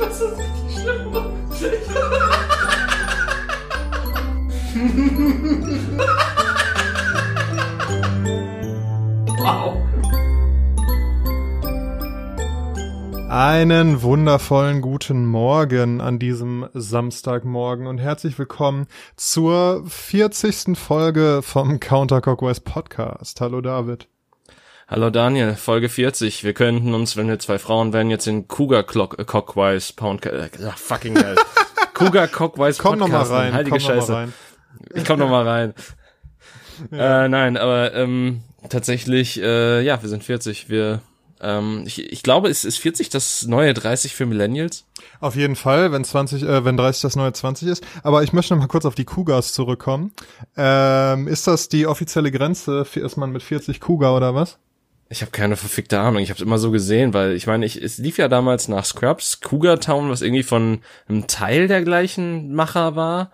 Das ist richtig schlimm. wow. Einen wundervollen guten Morgen an diesem Samstagmorgen und herzlich willkommen zur 40. Folge vom Counter Clockwise Podcast. Hallo David. Hallo Daniel, Folge 40. Wir könnten uns, wenn wir zwei Frauen wären, jetzt in Cougar Clock, äh, Cockwise Pound, äh, fucking hell. Cougar Cockwise Komm noch mal Podcast. rein, Heilige komm noch mal Scheiße. rein. Ich komm noch mal rein. Äh, nein, aber ähm, tatsächlich, äh, ja, wir sind 40. Wir, ähm, ich, ich glaube, es ist 40 das neue 30 für Millennials. Auf jeden Fall, wenn 20, äh, wenn 30 das neue 20 ist. Aber ich möchte noch mal kurz auf die Cougars zurückkommen. Ähm, ist das die offizielle Grenze? Ist man mit 40 Cougar oder was? Ich habe keine verfickte Ahnung. Ich habe es immer so gesehen, weil ich meine, ich, es lief ja damals nach Scrubs, Cougar Town, was irgendwie von einem Teil der gleichen Macher war.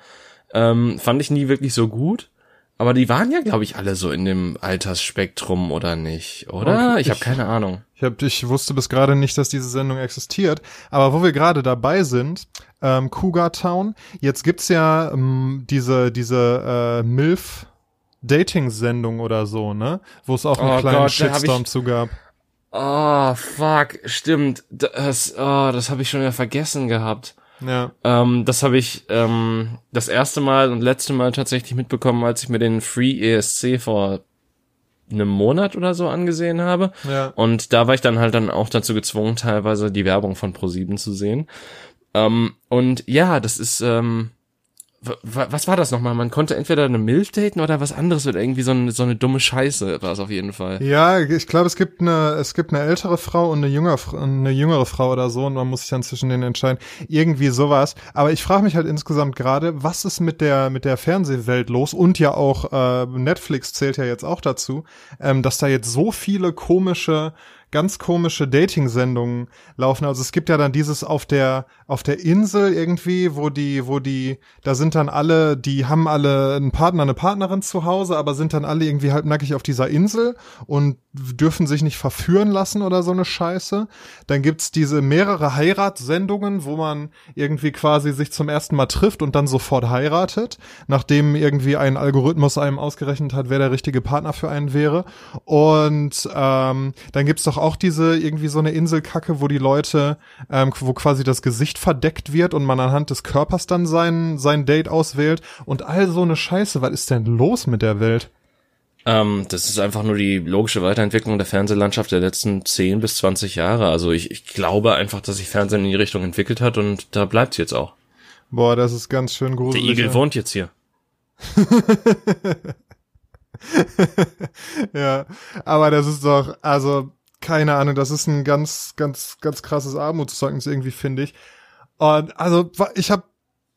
Ähm, fand ich nie wirklich so gut. Aber die waren ja, glaube ich, alle so in dem Altersspektrum oder nicht, oder? Okay, ich habe ich- keine Ahnung. Ich, hab, ich wusste bis gerade nicht, dass diese Sendung existiert. Aber wo wir gerade dabei sind, ähm, Cougar Town, jetzt gibt's ja ähm, diese, diese äh, MILF Dating-Sendung oder so, ne? Wo es auch einen Oh kleinen Gott, Shitstorm ich- zu gab. Oh, fuck, stimmt. Das, oh, das habe ich schon wieder vergessen gehabt. Ja. Ähm, das habe ich ähm, das erste Mal und letzte Mal tatsächlich mitbekommen, als ich mir den Free ESC vor einem Monat oder so angesehen habe. Ja. Und da war ich dann halt dann auch dazu gezwungen, teilweise die Werbung von Pro7 zu sehen. Ähm, und ja, das ist, ähm, was war das nochmal? Man konnte entweder eine Milf daten oder was anderes oder irgendwie so eine, so eine dumme Scheiße war es auf jeden Fall. Ja, ich glaube, es gibt eine, es gibt eine ältere Frau und eine jüngere, eine jüngere Frau oder so und man muss sich dann zwischen denen entscheiden. Irgendwie sowas. Aber ich frage mich halt insgesamt gerade, was ist mit der, mit der Fernsehwelt los? Und ja auch äh, Netflix zählt ja jetzt auch dazu, ähm, dass da jetzt so viele komische ganz komische Dating-Sendungen laufen. Also es gibt ja dann dieses auf der auf der Insel irgendwie, wo die wo die da sind dann alle, die haben alle einen Partner, eine Partnerin zu Hause, aber sind dann alle irgendwie halbnackig auf dieser Insel und dürfen sich nicht verführen lassen oder so eine Scheiße. Dann gibt's diese mehrere Heiratssendungen, wo man irgendwie quasi sich zum ersten Mal trifft und dann sofort heiratet, nachdem irgendwie ein Algorithmus einem ausgerechnet hat, wer der richtige Partner für einen wäre. Und ähm, dann gibt's doch auch diese irgendwie so eine Inselkacke, wo die Leute, ähm, wo quasi das Gesicht verdeckt wird und man anhand des Körpers dann sein sein Date auswählt und all so eine Scheiße. Was ist denn los mit der Welt? Ähm, das ist einfach nur die logische Weiterentwicklung der Fernsehlandschaft der letzten 10 bis 20 Jahre. Also ich, ich glaube einfach, dass sich Fernsehen in die Richtung entwickelt hat und da bleibt's jetzt auch. Boah, das ist ganz schön Der gruselig. Igel ja. wohnt jetzt hier. ja, aber das ist doch, also, keine Ahnung, das ist ein ganz, ganz, ganz krasses Armutszeugnis irgendwie, finde ich. Und also, ich habe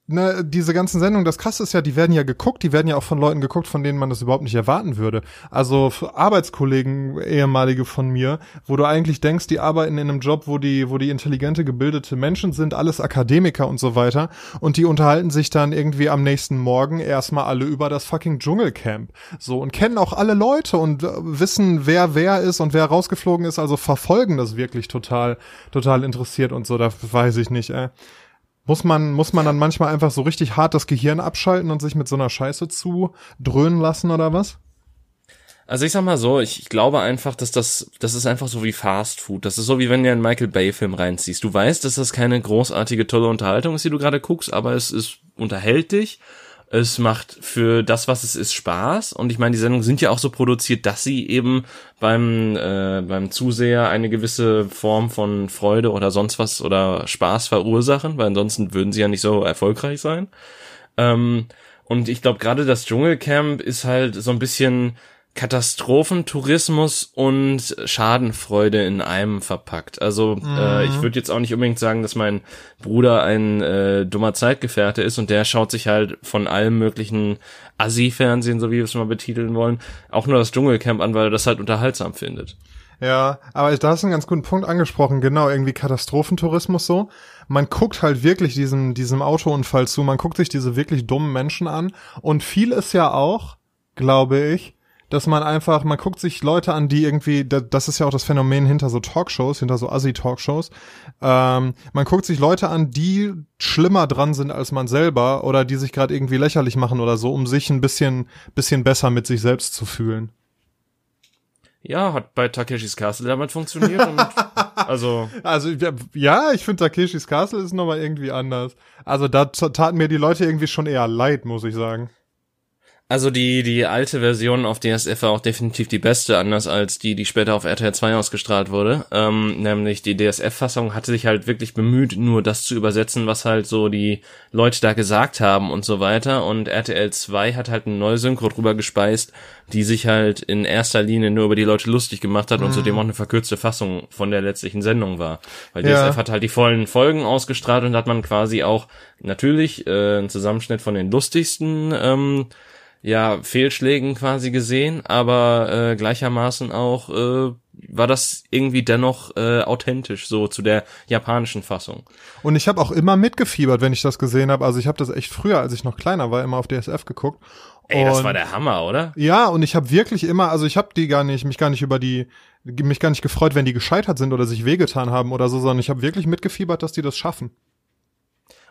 ne, diese ganzen Sendungen, das krasse ist ja, die werden ja geguckt, die werden ja auch von Leuten geguckt, von denen man das überhaupt nicht erwarten würde. Also Arbeitskollegen, ehemalige von mir, wo du eigentlich denkst, die arbeiten in einem Job, wo die, wo die intelligente, gebildete Menschen sind, alles Akademiker und so weiter. Und die unterhalten sich dann irgendwie am nächsten Morgen erstmal alle über das fucking Dschungelcamp. So, und kennen auch alle Leute und äh, wissen, wer wer ist und wer rausgeflogen ist, also verfolgen das wirklich total, total interessiert und so, da weiß ich nicht, äh. Muss man, muss man dann manchmal einfach so richtig hart das Gehirn abschalten und sich mit so einer Scheiße zu dröhnen lassen oder was? Also ich sag mal so, ich, ich glaube einfach, dass das, das ist einfach so wie Fast Food. Das ist so wie wenn du einen Michael Bay Film reinziehst. Du weißt, dass das keine großartige, tolle Unterhaltung ist, die du gerade guckst, aber es ist, unterhält dich. Es macht für das, was es ist, Spaß. Und ich meine, die Sendungen sind ja auch so produziert, dass sie eben beim, äh, beim Zuseher eine gewisse Form von Freude oder sonst was oder Spaß verursachen, weil ansonsten würden sie ja nicht so erfolgreich sein. Ähm, und ich glaube, gerade das Dschungelcamp ist halt so ein bisschen Katastrophentourismus und Schadenfreude in einem verpackt. Also äh, ich würde jetzt auch nicht unbedingt sagen, dass mein Bruder ein äh, dummer Zeitgefährte ist und der schaut sich halt von allem möglichen Assi-Fernsehen, so wie wir es mal betiteln wollen, auch nur das Dschungelcamp an, weil er das halt unterhaltsam findet. Ja, aber da hast du einen ganz guten Punkt angesprochen, genau, irgendwie Katastrophentourismus so. Man guckt halt wirklich diesem, diesem Autounfall zu, man guckt sich diese wirklich dummen Menschen an und viel ist ja auch, glaube ich, dass man einfach, man guckt sich Leute an, die irgendwie, das ist ja auch das Phänomen hinter so Talkshows, hinter so Assi-Talkshows, ähm, man guckt sich Leute an, die schlimmer dran sind als man selber oder die sich gerade irgendwie lächerlich machen oder so, um sich ein bisschen, bisschen besser mit sich selbst zu fühlen. Ja, hat bei Takeshis Castle damit funktioniert. und, also also ja, ich finde Takeshis Castle ist nochmal irgendwie anders. Also da taten mir die Leute irgendwie schon eher leid, muss ich sagen. Also die, die alte Version auf DSF war auch definitiv die beste, anders als die, die später auf RTL 2 ausgestrahlt wurde. Ähm, nämlich die DSF-Fassung hatte sich halt wirklich bemüht, nur das zu übersetzen, was halt so die Leute da gesagt haben und so weiter. Und RTL 2 hat halt eine neue Synchro drüber gespeist, die sich halt in erster Linie nur über die Leute lustig gemacht hat mhm. und zudem auch eine verkürzte Fassung von der letztlichen Sendung war. Weil DSF ja. hat halt die vollen Folgen ausgestrahlt und hat man quasi auch natürlich äh, einen Zusammenschnitt von den lustigsten ähm, ja, Fehlschlägen quasi gesehen, aber äh, gleichermaßen auch äh, war das irgendwie dennoch äh, authentisch so zu der japanischen Fassung. Und ich habe auch immer mitgefiebert, wenn ich das gesehen habe. Also ich habe das echt früher, als ich noch kleiner war, immer auf DSF geguckt. Ey, das war der Hammer, oder? Ja, und ich habe wirklich immer, also ich habe die gar nicht, mich gar nicht über die, mich gar nicht gefreut, wenn die gescheitert sind oder sich wehgetan haben oder so, sondern ich habe wirklich mitgefiebert, dass die das schaffen.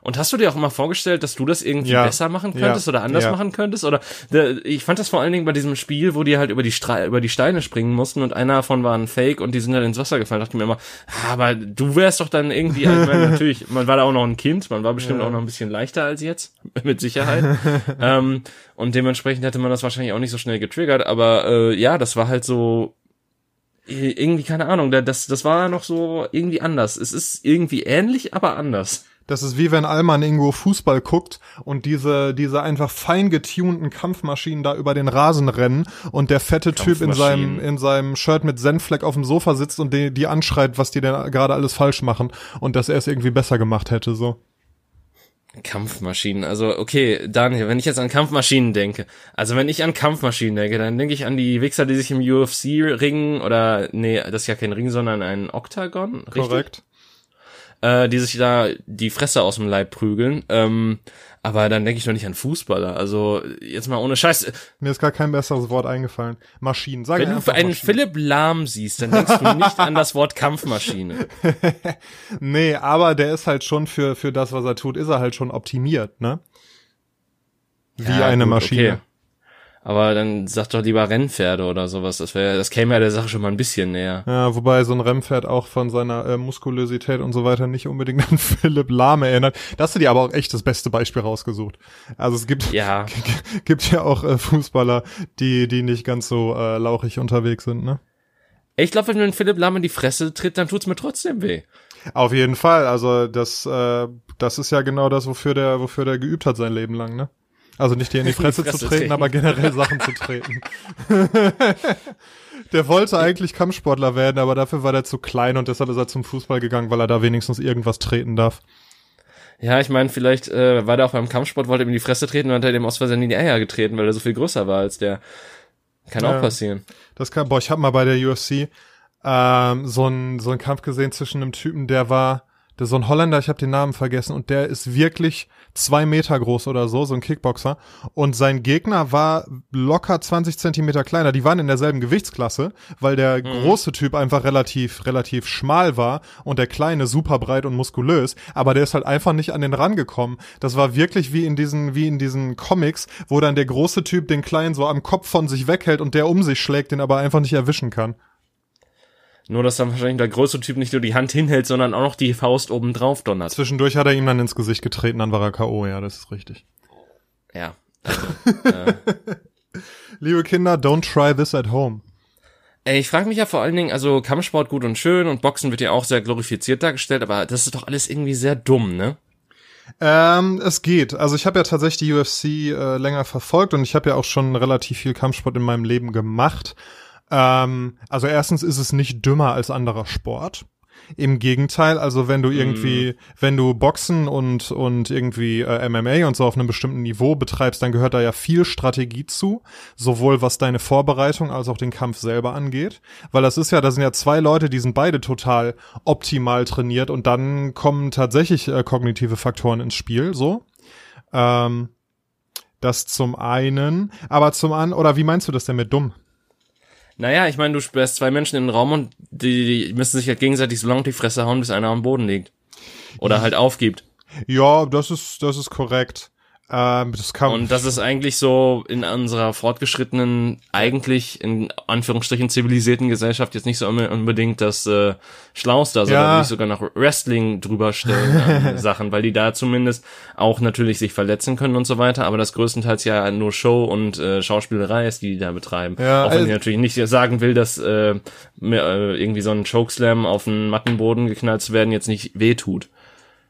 Und hast du dir auch immer vorgestellt, dass du das irgendwie ja. besser machen könntest ja. oder anders ja. machen könntest? Oder ich fand das vor allen Dingen bei diesem Spiel, wo die halt über die, Stre über die Steine springen mussten und einer davon war ein Fake und die sind dann ins Wasser gefallen. Da dachte ich mir immer, ah, aber du wärst doch dann irgendwie, ich meine, natürlich, man war da auch noch ein Kind, man war bestimmt auch noch ein bisschen leichter als jetzt, mit Sicherheit. ähm, und dementsprechend hätte man das wahrscheinlich auch nicht so schnell getriggert, aber äh, ja, das war halt so irgendwie keine Ahnung, das das war noch so irgendwie anders. Es ist irgendwie ähnlich, aber anders. Das ist wie wenn Alman irgendwo Fußball guckt und diese, diese einfach fein getunten Kampfmaschinen da über den Rasen rennen und der fette Typ in seinem, in seinem Shirt mit Senfleck auf dem Sofa sitzt und die, die anschreit, was die denn gerade alles falsch machen und dass er es irgendwie besser gemacht hätte, so. Kampfmaschinen, also okay, Daniel, wenn ich jetzt an Kampfmaschinen denke, also wenn ich an Kampfmaschinen denke, dann denke ich an die Wichser, die sich im UFC ringen oder nee, das ist ja kein Ring, sondern ein Oktagon, richtig? Korrekt äh, die sich da die Fresse aus dem Leib prügeln. Ähm, aber dann denke ich doch nicht an Fußballer. Also jetzt mal ohne Scheiß. Mir ist gar kein besseres Wort eingefallen. Maschinen. Sag Wenn du einen Maschinen. Philipp Lahm siehst, dann denkst du nicht an das Wort Kampfmaschine. nee, aber der ist halt schon für, für das, was er tut, ist er halt schon optimiert, ne? Wie ja, eine gut, Maschine. Okay. Aber dann sag doch lieber Rennpferde oder sowas. Das wäre, das käme ja der Sache schon mal ein bisschen näher. Ja, wobei so ein Rennpferd auch von seiner äh, Muskulosität und so weiter nicht unbedingt an Philipp Lahm erinnert. Da hast du dir aber auch echt das beste Beispiel rausgesucht. Also es gibt, ja. gibt ja auch äh, Fußballer, die, die nicht ganz so äh, lauchig unterwegs sind, ne? Ich glaube, wenn du einen Philipp Lahm in die Fresse tritt, dann tut's mir trotzdem weh. Auf jeden Fall. Also das, äh, das ist ja genau das, wofür der, wofür der geübt hat sein Leben lang, ne? Also nicht dir in die Fresse, die Fresse zu treten, treten, aber generell Sachen zu treten. der wollte eigentlich Kampfsportler werden, aber dafür war der zu klein und deshalb ist er zum Fußball gegangen, weil er da wenigstens irgendwas treten darf. Ja, ich meine, vielleicht äh, war der auch beim Kampfsport, wollte ihm in die Fresse treten und hat er dem aus Versehen in die Eier getreten, weil er so viel größer war als der. Kann ja, auch passieren. Das kann, boah, ich hab mal bei der UFC ähm, so einen so einen Kampf gesehen zwischen einem Typen, der war der so ein Holländer, ich habe den Namen vergessen, und der ist wirklich zwei Meter groß oder so, so ein Kickboxer. Und sein Gegner war locker 20 Zentimeter kleiner. Die waren in derselben Gewichtsklasse, weil der mhm. große Typ einfach relativ, relativ schmal war und der kleine super breit und muskulös. Aber der ist halt einfach nicht an den rangekommen. Das war wirklich wie in diesen, wie in diesen Comics, wo dann der große Typ den kleinen so am Kopf von sich weghält und der um sich schlägt, den aber einfach nicht erwischen kann. Nur, dass dann wahrscheinlich der größte Typ nicht nur die Hand hinhält, sondern auch noch die Faust oben drauf donnert. Zwischendurch hat er ihm dann ins Gesicht getreten, dann war er K.O., ja, das ist richtig. Ja. Also, äh. Liebe Kinder, don't try this at home. Ey, ich frage mich ja vor allen Dingen, also Kampfsport gut und schön und Boxen wird ja auch sehr glorifiziert dargestellt, aber das ist doch alles irgendwie sehr dumm, ne? Ähm, es geht. Also ich habe ja tatsächlich die UFC äh, länger verfolgt und ich habe ja auch schon relativ viel Kampfsport in meinem Leben gemacht. Ähm, also erstens ist es nicht dümmer als anderer Sport. Im Gegenteil, also wenn du irgendwie, mm. wenn du Boxen und und irgendwie äh, MMA und so auf einem bestimmten Niveau betreibst, dann gehört da ja viel Strategie zu, sowohl was deine Vorbereitung als auch den Kampf selber angeht, weil das ist ja, da sind ja zwei Leute, die sind beide total optimal trainiert und dann kommen tatsächlich äh, kognitive Faktoren ins Spiel, so. Ähm, das zum einen, aber zum anderen, oder wie meinst du das denn mit dumm? Naja, ich meine, du sperrst zwei Menschen in den Raum und die, die müssen sich halt gegenseitig so lange die Fresse hauen, bis einer am Boden liegt. Oder halt aufgibt. Ja, das ist, das ist korrekt. Ähm, das kann Und das ist eigentlich so in unserer fortgeschrittenen, eigentlich in Anführungsstrichen zivilisierten Gesellschaft jetzt nicht so unbedingt das äh, Schlauste. Also Ja. da würde ich sogar noch Wrestling drüber stellen an Sachen, weil die da zumindest auch natürlich sich verletzen können und so weiter, aber das größtenteils ja nur Show und äh, Schauspielerei ist, die die da betreiben. Ja, auch wenn also- ich natürlich nicht sagen will, dass äh, mir, äh, irgendwie so ein Chokeslam auf den Mattenboden geknallt zu werden jetzt nicht wehtut.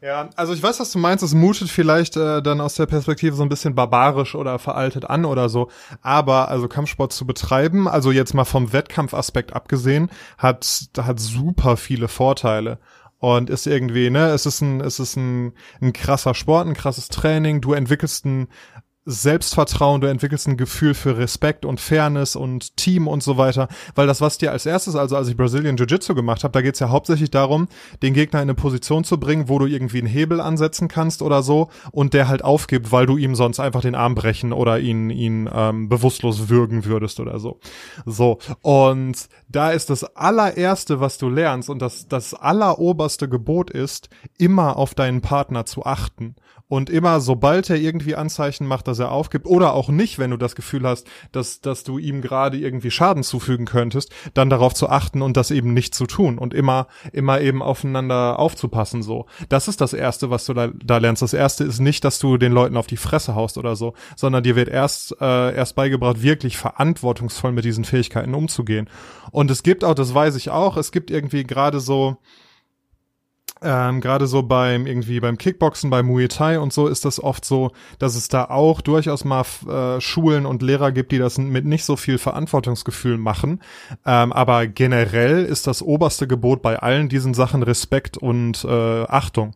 Ja, also ich weiß, was du meinst. Es mutet vielleicht äh, dann aus der Perspektive so ein bisschen barbarisch oder veraltet an oder so. Aber also Kampfsport zu betreiben, also jetzt mal vom Wettkampfaspekt abgesehen, hat hat super viele Vorteile. Und ist irgendwie, ne, es ist ein, es ist ein, ein krasser Sport, ein krasses Training. Du entwickelst ein Selbstvertrauen, du entwickelst ein Gefühl für Respekt und Fairness und Team und so weiter. Weil das, was dir als erstes, also als ich Brazilian Jiu-Jitsu gemacht habe, da geht's ja hauptsächlich darum, den Gegner in eine Position zu bringen, wo du irgendwie einen Hebel ansetzen kannst oder so und der halt aufgibt, weil du ihm sonst einfach den Arm brechen oder ihn, ihn ähm, bewusstlos würgen würdest oder so. So, und da ist das allererste, was du lernst und das, das alleroberste Gebot ist, immer auf deinen Partner zu achten. Und immer, sobald er irgendwie Anzeichen macht, dass er aufgibt, oder auch nicht, wenn du das Gefühl hast, dass, dass du ihm gerade irgendwie Schaden zufügen könntest, dann darauf zu achten und das eben nicht zu tun und immer, immer eben aufeinander aufzupassen, so. Das ist das Erste, was du da, da lernst. Das Erste ist nicht, dass du den Leuten auf die Fresse haust oder so, sondern dir wird erst, äh, erst beigebracht, wirklich verantwortungsvoll mit diesen Fähigkeiten umzugehen. Und es gibt auch, das weiß ich auch, es gibt irgendwie gerade so, ähm, gerade so beim irgendwie beim Kickboxen, beim Muay Thai und so ist das oft so, dass es da auch durchaus mal äh, Schulen und Lehrer gibt, die das mit nicht so viel Verantwortungsgefühl machen. Ähm, aber generell ist das oberste Gebot bei allen diesen Sachen Respekt und äh, Achtung.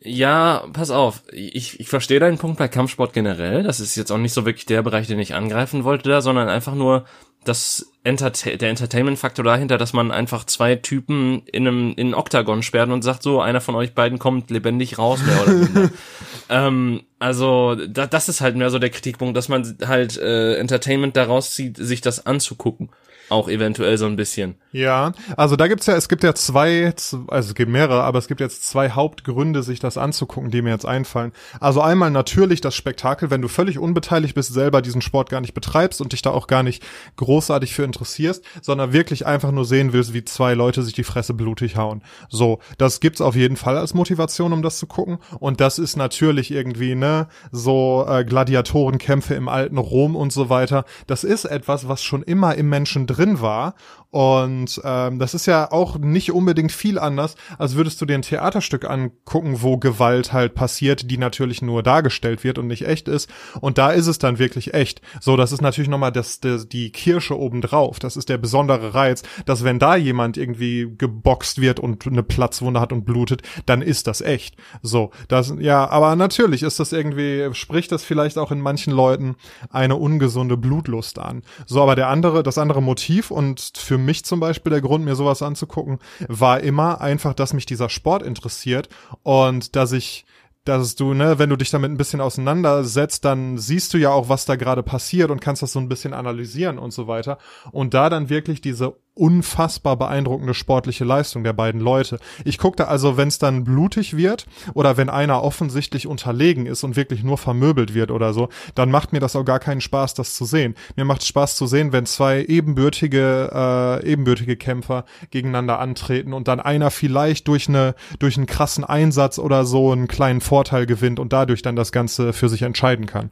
Ja, pass auf. Ich, ich verstehe deinen Punkt bei Kampfsport generell. Das ist jetzt auch nicht so wirklich der Bereich, den ich angreifen wollte da, sondern einfach nur das Enterta der Entertainment-Faktor dahinter, dass man einfach zwei Typen in einem in einen Oktagon sperrt und sagt so, einer von euch beiden kommt lebendig raus, mehr oder minder. ähm, also da, das ist halt mehr so der Kritikpunkt, dass man halt äh, Entertainment daraus zieht, sich das anzugucken. Auch eventuell so ein bisschen. Ja, also da gibt's ja, es gibt ja zwei, also es gibt mehrere, aber es gibt jetzt zwei Hauptgründe, sich das anzugucken, die mir jetzt einfallen. Also einmal natürlich das Spektakel, wenn du völlig unbeteiligt bist, selber diesen Sport gar nicht betreibst und dich da auch gar nicht großartig für interessierst, sondern wirklich einfach nur sehen willst, wie zwei Leute sich die Fresse blutig hauen. So, das gibt's auf jeden Fall als Motivation, um das zu gucken. Und das ist natürlich irgendwie, ne, so äh, Gladiatorenkämpfe im alten Rom und so weiter. Das ist etwas, was schon immer im Menschen drin war. Und ähm, das ist ja auch nicht unbedingt viel anders, als würdest du dir ein Theaterstück angucken, wo Gewalt halt passiert, die natürlich nur dargestellt wird und nicht echt ist. Und da ist es dann wirklich echt. So, das ist natürlich nochmal das, das, die Kirsche obendrauf. Das ist der besondere Reiz, dass wenn da jemand irgendwie geboxt wird und eine Platzwunde hat und blutet, dann ist das echt. So, das, ja, aber natürlich ist das irgendwie, spricht das vielleicht auch in manchen Leuten eine ungesunde Blutlust an. So, aber der andere, das andere Motiv und für mich zum Beispiel der Grund, mir sowas anzugucken, war immer einfach, dass mich dieser Sport interessiert und dass ich dass du, ne, wenn du dich damit ein bisschen auseinandersetzt, dann siehst du ja auch, was da gerade passiert und kannst das so ein bisschen analysieren und so weiter. Und da dann wirklich diese unfassbar beeindruckende sportliche Leistung der beiden Leute. Ich guckte also, wenn es dann blutig wird oder wenn einer offensichtlich unterlegen ist und wirklich nur vermöbelt wird oder so, dann macht mir das auch gar keinen Spaß, das zu sehen. Mir macht Spaß zu sehen, wenn zwei ebenbürtige, äh, ebenbürtige Kämpfer gegeneinander antreten und dann einer vielleicht durch eine, durch einen krassen Einsatz oder so einen kleinen Vorteil gewinnt und dadurch dann das Ganze für sich entscheiden kann.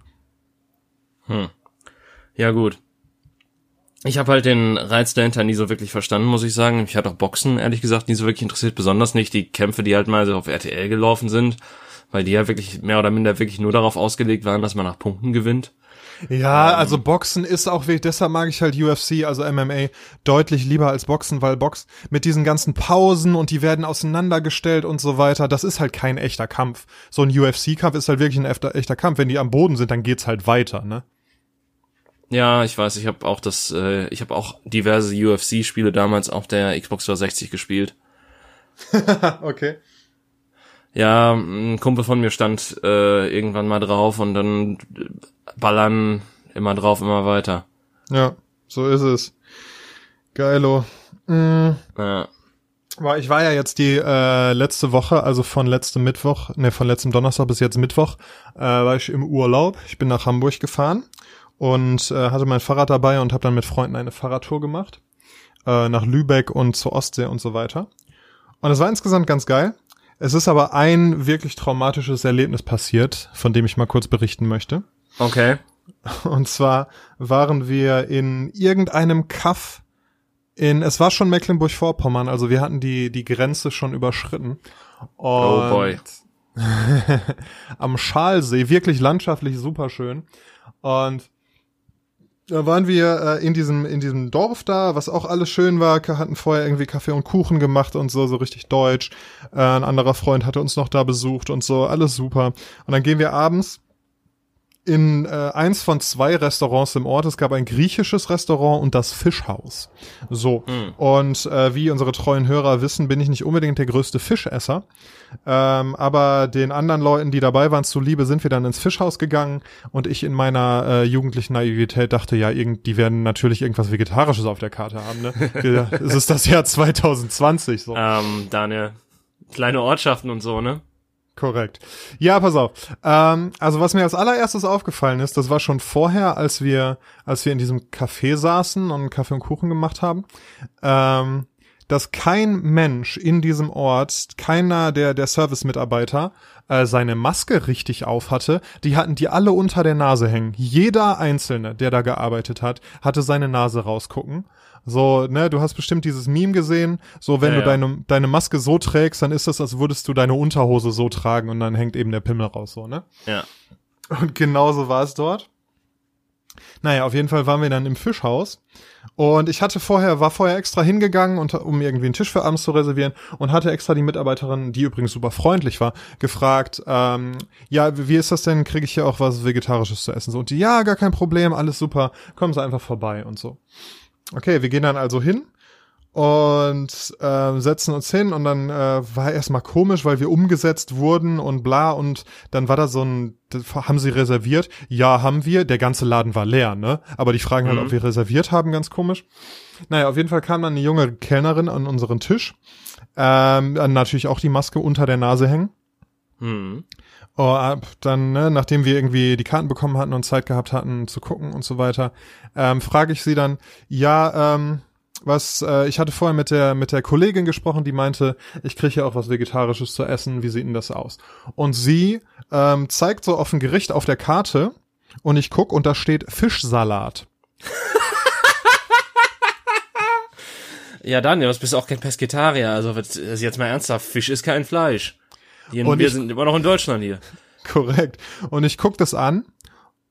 Hm. Ja, gut. Ich habe halt den Reiz dahinter nie so wirklich verstanden, muss ich sagen. Ich hatte auch Boxen, ehrlich gesagt, nie so wirklich interessiert. Besonders nicht die Kämpfe, die halt mal so auf RTL gelaufen sind. Weil die ja wirklich mehr oder minder wirklich nur darauf ausgelegt waren, dass man nach Punkten gewinnt. Ja, also Boxen ist auch wirklich, deshalb mag ich halt UFC, also MMA, deutlich lieber als Boxen, weil Box mit diesen ganzen Pausen und die werden auseinandergestellt und so weiter, das ist halt kein echter Kampf. So ein UFC-Kampf ist halt wirklich ein echter, echter Kampf. Wenn die am Boden sind, dann geht's halt weiter, ne? Ja, ich weiß, ich habe auch das, äh, ich habe auch diverse UFC-Spiele damals auf der Xbox 360 gespielt. okay. Ja, ein Kumpel von mir stand äh, irgendwann mal drauf und dann ballern immer drauf, immer weiter. Ja. So ist es. Geilo. Mm. Ja. War, ich war ja jetzt die äh, letzte Woche, also von letztem Mittwoch, ne, von letztem Donnerstag bis jetzt Mittwoch, äh, war ich im Urlaub. Ich bin nach Hamburg gefahren und äh, hatte mein Fahrrad dabei und habe dann mit Freunden eine Fahrradtour gemacht. Äh, nach Lübeck und zur Ostsee und so weiter. Und es war insgesamt ganz geil. Es ist aber ein wirklich traumatisches Erlebnis passiert, von dem ich mal kurz berichten möchte. Okay. Und zwar waren wir in irgendeinem Kaff in, es war schon Mecklenburg-Vorpommern, also wir hatten die, die Grenze schon überschritten. Und Oh boy. am Schalsee, wirklich landschaftlich super schön. Und da waren wir äh, in diesem in diesem Dorf da, was auch alles schön war, hatten vorher irgendwie Kaffee und Kuchen gemacht und so, so richtig deutsch. Äh, ein anderer Freund hatte uns noch da besucht und so, alles super. Und dann gehen wir abends in äh, eins von zwei Restaurants im Ort. Es gab ein griechisches Restaurant und das Fischhaus. So. Und äh, wie unsere treuen Hörer wissen, bin ich nicht unbedingt der größte Fischesser. Ähm, aber den anderen Leuten, die dabei waren, zuliebe, sind wir dann ins Fischhaus gegangen und ich in meiner äh, jugendlichen Naivität dachte, ja, irgend, die werden natürlich irgendwas Vegetarisches auf der Karte haben. Ne? Es ist das Jahr 2020. So. Ähm, Daniel. Kleine Ortschaften und so, ne? Korrekt. Ja, pass auf. Ähm, also was mir als allererstes aufgefallen ist, das war schon vorher, als wir, als wir in diesem Café saßen und Kaffee und Kuchen gemacht haben, ähm, dass kein Mensch in diesem Ort, keiner der, der Service-Mitarbeiter, äh, seine Maske richtig auf hatte. Die hatten die alle unter der Nase hängen. Jeder Einzelne, der da gearbeitet hat, hatte seine Nase rausgucken. So, ne, du hast bestimmt dieses Meme gesehen. So, wenn Ja, du ja. deine, deine Maske so trägst, dann ist das, als würdest du deine Unterhose so tragen und dann hängt eben der Pimmel raus, so, ne? Ja. Und genauso war es dort. Naja, auf jeden Fall waren wir dann im Fischhaus. Und ich hatte vorher, war vorher extra hingegangen, und, um irgendwie einen Tisch für abends zu reservieren und hatte extra die Mitarbeiterin, die übrigens super freundlich war, gefragt, ähm, ja, wie ist das denn? Kriege ich hier auch was Vegetarisches zu essen? So, und die, ja, gar kein Problem, alles super, kommen Sie einfach vorbei und so. Okay, wir gehen dann also hin und äh, setzen uns hin und dann äh, war erstmal komisch, weil wir umgesetzt wurden und bla und dann war da so ein, haben sie reserviert? Ja, haben wir. Der ganze Laden war leer, ne? Aber die fragen halt, Mhm. ob wir reserviert haben, ganz komisch. Naja, auf jeden Fall kam dann eine junge Kellnerin an unseren Tisch. Ähm, natürlich auch die Maske unter der Nase hängen. Hm. Oh, ab, dann, ne, nachdem wir irgendwie die Karten bekommen hatten und Zeit gehabt hatten zu gucken und so weiter, ähm, frage ich sie dann, ja, ähm, was, äh, ich hatte vorher mit der, mit der Kollegin gesprochen, die meinte, ich kriege ja auch was Vegetarisches zu essen, wie sieht denn das aus? Und sie ähm, zeigt so auf ein Gericht auf der Karte und ich guck und da steht Fischsalat. Ja, Daniel, du bist auch kein Pesketarier. Also also jetzt mal ernsthaft, Fisch ist kein Fleisch. Hier, Und wir ich- sind immer noch in Deutschland hier. Korrekt. Und ich guck das an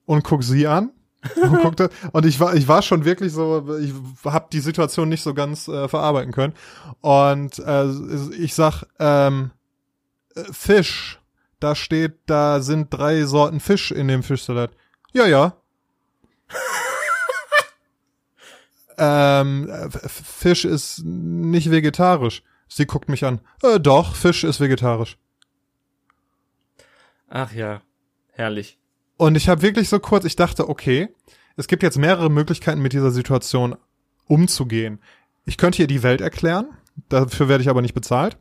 und guck sie an. Und, guck das, und ich war, ich war schon wirklich so, ich habe die Situation nicht so ganz äh, verarbeiten können. Und äh, ich sag, ähm, äh, Fisch, da steht, da sind drei Sorten Fisch in dem Fischsalat. Ja, ja. ähm, äh, Fisch ist nicht vegetarisch. Sie guckt mich an. Äh, doch, Fisch ist vegetarisch. Ach ja, herrlich. Und ich habe wirklich so kurz, ich dachte, okay, es gibt jetzt mehrere Möglichkeiten, mit dieser Situation umzugehen. Ich könnte ihr die Welt erklären, dafür werde ich aber nicht bezahlt.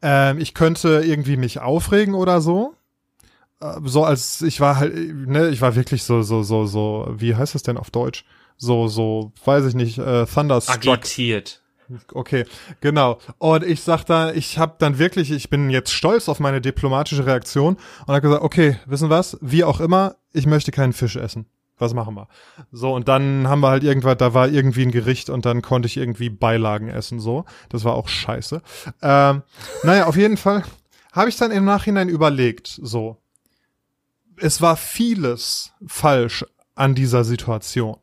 Ähm, ich könnte irgendwie mich aufregen oder so. Äh, So als ich war halt, ne, ich war wirklich so, so, so, so, wie heißt es denn auf Deutsch? So, so, weiß ich nicht, äh, Thunderstruck. Agitiert. Okay, genau. Und ich sag da, ich habe dann wirklich, ich bin jetzt stolz auf meine diplomatische Reaktion und habe gesagt, okay, wissen was, wie auch immer, ich möchte keinen Fisch essen. Was machen wir? So, und dann haben wir halt irgendwas, da war irgendwie ein Gericht und dann konnte ich irgendwie Beilagen essen, so. Das war auch scheiße. Ähm, naja, auf jeden Fall habe ich dann im Nachhinein überlegt, so. Es war vieles falsch an dieser Situation.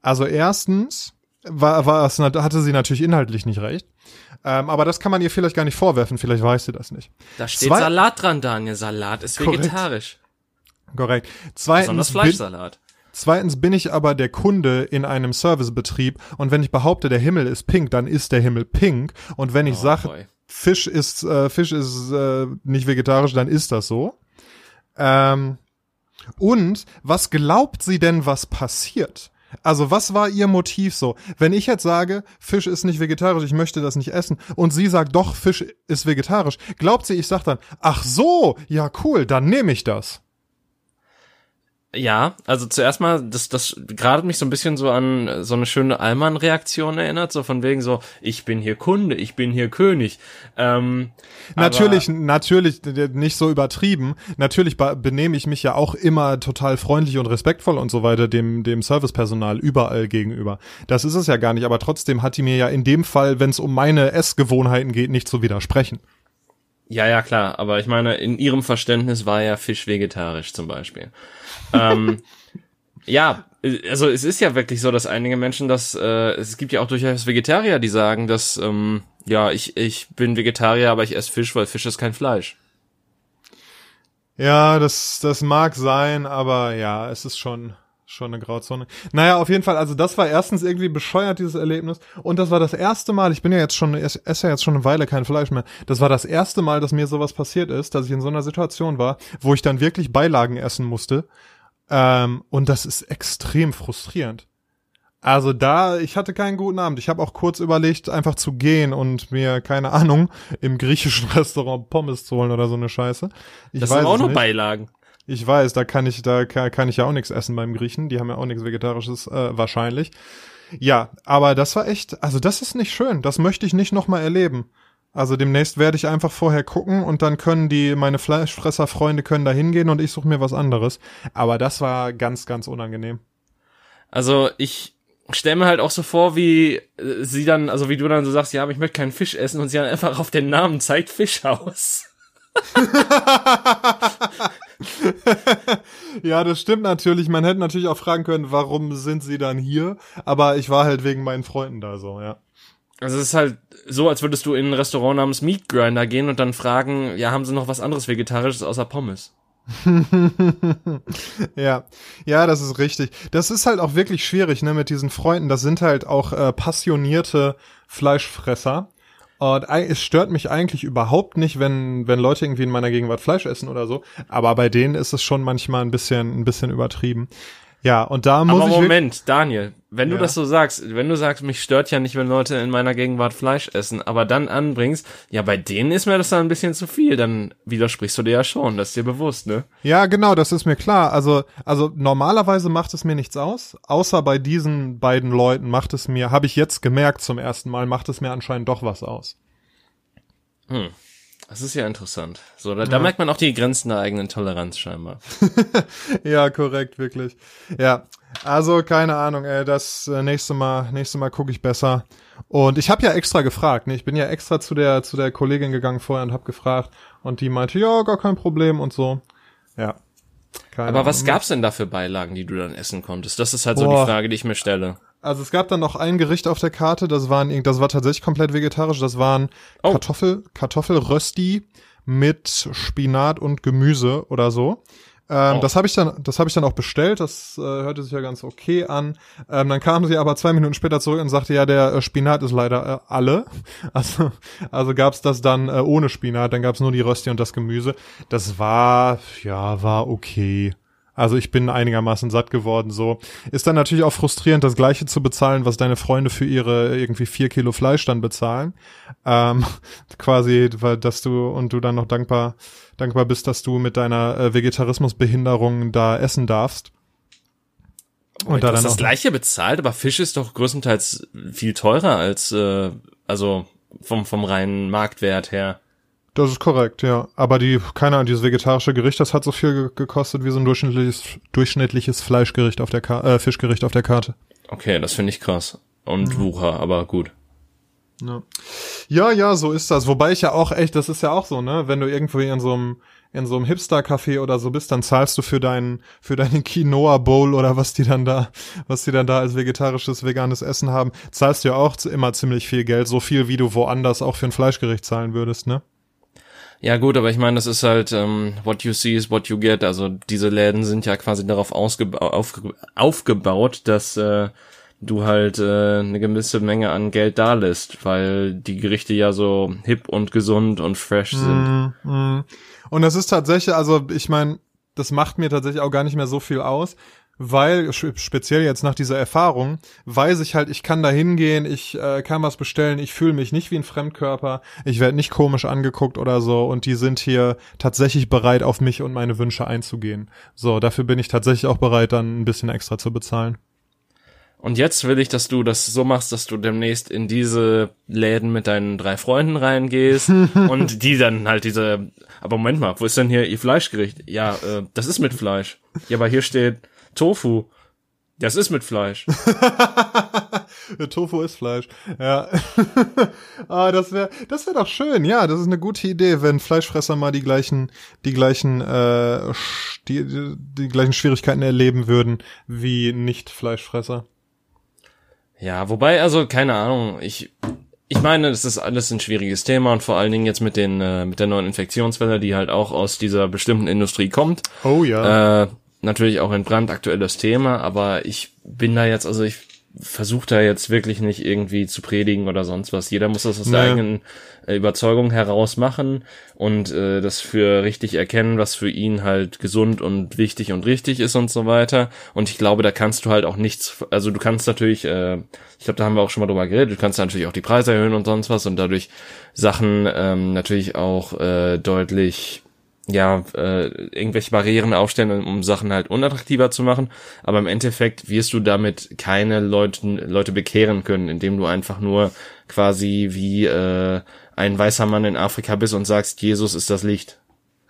Also erstens war, war es, hatte sie natürlich inhaltlich nicht recht. Ähm, aber das kann man ihr vielleicht gar nicht vorwerfen, vielleicht weiß sie das nicht. Da steht Zwei- Salat dran, Daniel. Salat ist Korrekt. vegetarisch. Korrekt. Besonders Zweitens bin, Fleischsalat. zweitens bin ich aber der Kunde in einem Servicebetrieb und wenn ich behaupte, der Himmel ist pink, dann ist der Himmel pink. Und wenn ich Oh, sage. Fisch ist, äh, Fisch ist äh, nicht vegetarisch, dann ist das so. Ähm, und was glaubt sie denn, was passiert? Also was war ihr Motiv so? Wenn ich jetzt sage, Fisch ist nicht vegetarisch, ich möchte das nicht essen, und sie sagt, doch, Fisch ist vegetarisch, glaubt sie, ich sag dann, ach so, ja cool, dann nehme ich das. Ja, also zuerst mal, das, das gerade mich so ein bisschen so an so eine schöne Allmann-Reaktion erinnert, so von wegen so, ich bin hier Kunde, ich bin hier König. Ähm, natürlich, natürlich nicht so übertrieben. Natürlich benehme ich mich ja auch immer total freundlich und respektvoll und so weiter dem, dem Servicepersonal überall gegenüber. Das ist es ja gar nicht, aber trotzdem hat die mir ja in dem Fall, wenn es um meine Essgewohnheiten geht, nicht zu widersprechen. Ja, ja, klar, aber ich meine, in ihrem Verständnis war ja Fisch vegetarisch zum Beispiel ähm, ja, also es ist ja wirklich so, dass einige Menschen das, äh, es gibt ja auch durchaus Vegetarier, die sagen, dass, ähm, ja, ich, ich bin Vegetarier, aber ich esse Fisch, weil Fisch ist kein Fleisch. Ja, das, das mag sein, aber ja, es ist schon, schon eine Grauzone. Naja, auf jeden Fall, also das war erstens irgendwie bescheuert, dieses Erlebnis. Und das war das erste Mal, ich bin ja jetzt schon, esse ja jetzt schon eine Weile kein Fleisch mehr. Das war das erste Mal, dass mir sowas passiert ist, dass ich in so einer Situation war, wo ich dann wirklich Beilagen essen musste ähm, und das ist extrem frustrierend. Also da, ich hatte keinen guten Abend. Ich habe auch kurz überlegt, einfach zu gehen und mir, keine Ahnung, im griechischen Restaurant Pommes zu holen oder so eine Scheiße. Ich das sind auch nur Beilagen. Ich weiß, da kann ich, da kann, ich ja auch nichts essen beim Griechen. Die haben ja auch nichts Vegetarisches, äh, wahrscheinlich. Ja, aber das war echt, also das ist nicht schön. Das möchte ich nicht nochmal erleben. Also demnächst werde ich einfach vorher gucken und dann können die, meine Fleischfresser-Freunde können da hingehen und ich suche mir was anderes. Aber das war ganz, ganz unangenehm. Also ich stelle mir halt auch so vor, wie äh, sie dann, also wie du dann so sagst, ja, aber ich möchte keinen Fisch essen und sie dann einfach auf den Namen zeigt Fischhaus. ja, das stimmt natürlich. Man hätte natürlich auch fragen können, warum sind sie dann hier? Aber ich war halt wegen meinen Freunden da so, ja. Also es ist halt so, als würdest du in ein Restaurant namens Meat Grinder gehen und dann fragen, ja, haben sie noch was anderes Vegetarisches außer Pommes? ja, ja, das ist richtig. Das ist halt auch wirklich schwierig, ne, mit diesen Freunden. Das sind halt auch äh, passionierte Fleischfresser. Und es stört mich eigentlich überhaupt nicht, wenn, wenn Leute irgendwie in meiner Gegenwart Fleisch essen oder so. Aber bei denen ist es schon manchmal ein bisschen, ein bisschen übertrieben. Ja, und da muss Aber ich. Moment, Daniel, wenn ja. du das so sagst, wenn du sagst, mich stört ja nicht, wenn Leute in meiner Gegenwart Fleisch essen, aber dann anbringst, ja, bei denen ist mir das dann ein bisschen zu viel, dann widersprichst du dir ja schon, das ist dir bewusst, ne? Ja, genau, das ist mir klar. Also, also normalerweise macht es mir nichts aus, außer bei diesen beiden Leuten macht es mir, habe ich jetzt gemerkt zum ersten Mal, macht es mir anscheinend doch was aus. Hm. Das ist ja interessant. So, da, da merkt man auch die Grenzen der eigenen Toleranz scheinbar. ja, korrekt, wirklich. Ja, also keine Ahnung, ey, das äh, nächste Mal, nächste Mal gucke ich besser. Und ich habe ja extra gefragt, ne? Ich bin ja extra zu der zu der Kollegin gegangen vorher und habe gefragt und die meinte, ja, gar kein Problem und so. Ja. Keine Aber was gab's denn da für Beilagen, die du dann essen konntest? Das ist halt Boah. so die Frage, die ich mir stelle. Also es gab dann noch ein Gericht auf der Karte, das waren, das war tatsächlich komplett vegetarisch, das waren oh. Kartoffel, Kartoffelrösti mit Spinat und Gemüse oder so. Ähm, oh. Das habe ich dann, das habe ich dann auch bestellt. Das äh, hörte sich ja ganz okay an. Ähm, dann kam sie aber zwei Minuten später zurück und sagte, ja, der äh, Spinat ist leider äh, alle. Also, also gab's das dann äh, ohne Spinat. Dann gab's nur die Rösti und das Gemüse. Das war, ja, war okay. Also ich bin einigermaßen satt geworden so. Ist dann natürlich auch frustrierend, das gleiche zu bezahlen, was deine Freunde für ihre irgendwie vier Kilo Fleisch dann bezahlen. Ähm, quasi, weil dass du und du dann noch dankbar, dankbar bist, dass du mit deiner äh, Vegetarismusbehinderung da essen darfst. Und da hast das gleiche bezahlt, aber Fisch ist doch größtenteils viel teurer als äh, also vom vom reinen Marktwert her. Das ist korrekt, ja. Aber die, keine Ahnung, dieses vegetarische Gericht, das hat so viel ge gekostet wie so ein durchschnittliches, durchschnittliches Fleischgericht auf der Karte, äh, Fischgericht auf der Karte. Okay, das finde ich krass. Und mhm. Wucher, aber gut. Ja. ja, ja, so ist das. Wobei ich ja auch echt, das ist ja auch so, ne, wenn du irgendwo in so einem in so einem Hipster-Café oder so bist, dann zahlst du für deinen, für deinen Quinoa-Bowl oder was die dann da, was die dann da als vegetarisches, veganes Essen haben, zahlst du ja auch immer ziemlich viel Geld, so viel wie du woanders auch für ein Fleischgericht zahlen würdest, ne? Ja gut, aber ich meine, das ist halt ähm, what you see is what you get. Also diese Läden sind ja quasi darauf aufge aufgebaut, dass äh, du halt äh, eine gewisse Menge an Geld da lässt, weil die Gerichte ja so hip und gesund und fresh sind. Mm, mm. Und das ist tatsächlich, also ich meine, das macht mir tatsächlich auch gar nicht mehr so viel aus, weil speziell jetzt nach dieser Erfahrung weiß ich halt, ich kann da hingehen, ich äh, kann was bestellen, ich fühle mich nicht wie ein Fremdkörper, ich werde nicht komisch angeguckt oder so und die sind hier tatsächlich bereit, auf mich und meine Wünsche einzugehen. So, dafür bin ich tatsächlich auch bereit, dann ein bisschen extra zu bezahlen. Und jetzt will ich, dass du das so machst, dass du demnächst in diese Läden mit deinen drei Freunden reingehst und die dann halt diese, aber Moment mal, wo ist denn hier ihr Fleischgericht? Ja, äh, das ist mit Fleisch. Ja, aber hier steht Tofu. Das ist mit Fleisch. Tofu ist Fleisch. Ja. ah, das wäre das wäre doch schön. Ja, das ist eine gute Idee, wenn Fleischfresser mal die gleichen die gleichen äh, die, die gleichen Schwierigkeiten erleben würden wie nicht Fleischfresser. Ja, wobei also keine Ahnung, ich ich meine, das ist alles ein schwieriges Thema und vor allen Dingen jetzt mit den äh, mit der neuen Infektionswelle, die halt auch aus dieser bestimmten Industrie kommt. Oh ja. Äh, natürlich auch ein brandaktuelles Thema, aber ich bin da jetzt, also ich versuche da jetzt wirklich nicht irgendwie zu predigen oder sonst was. Jeder muss das aus nee. der eigenen äh, Überzeugung heraus machen und äh, das für richtig erkennen, was für ihn halt gesund und wichtig und richtig ist und so weiter. Und ich glaube, da kannst du halt auch nichts, also du kannst natürlich, äh, ich glaube, da haben wir auch schon mal drüber geredet, du kannst natürlich auch die Preise erhöhen und sonst was und dadurch Sachen ähm, natürlich auch äh, deutlich ja, äh, irgendwelche Barrieren aufstellen, um Sachen halt unattraktiver zu machen. Aber im Endeffekt wirst du damit keine Leute, Leute bekehren können, indem du einfach nur quasi wie äh, ein weißer Mann in Afrika bist und sagst, Jesus ist das Licht.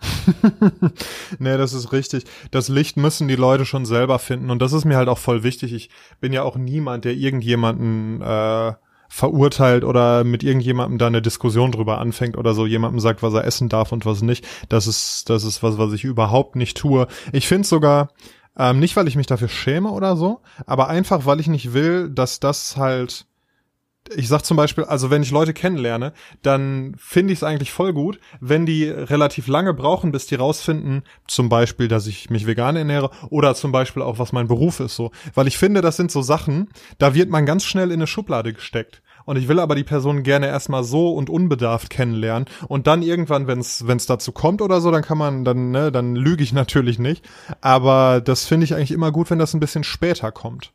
nee, das ist richtig. Das Licht müssen die Leute schon selber finden. Und das ist mir halt auch voll wichtig. Ich bin ja auch niemand, der irgendjemanden äh, verurteilt oder mit irgendjemandem da eine Diskussion drüber anfängt oder so jemandem sagt, was er essen darf und was nicht. Das ist, das ist was, was ich überhaupt nicht tue. Ich finde sogar, ähm, nicht weil ich mich dafür schäme oder so, aber einfach, weil ich nicht will, dass das halt ich sag zum Beispiel, also wenn ich Leute kennenlerne, dann finde ich es eigentlich voll gut, wenn die relativ lange brauchen, bis die rausfinden, zum Beispiel, dass ich mich vegan ernähre oder zum Beispiel auch, was mein Beruf ist, so. Weil ich finde, das sind so Sachen, da wird man ganz schnell in eine Schublade gesteckt. Und ich will aber die Person gerne erstmal so und unbedarft kennenlernen. Und dann irgendwann, wenn es dazu kommt oder so, dann kann man, dann, ne, dann lüge ich natürlich nicht. Aber das finde ich eigentlich immer gut, wenn das ein bisschen später kommt.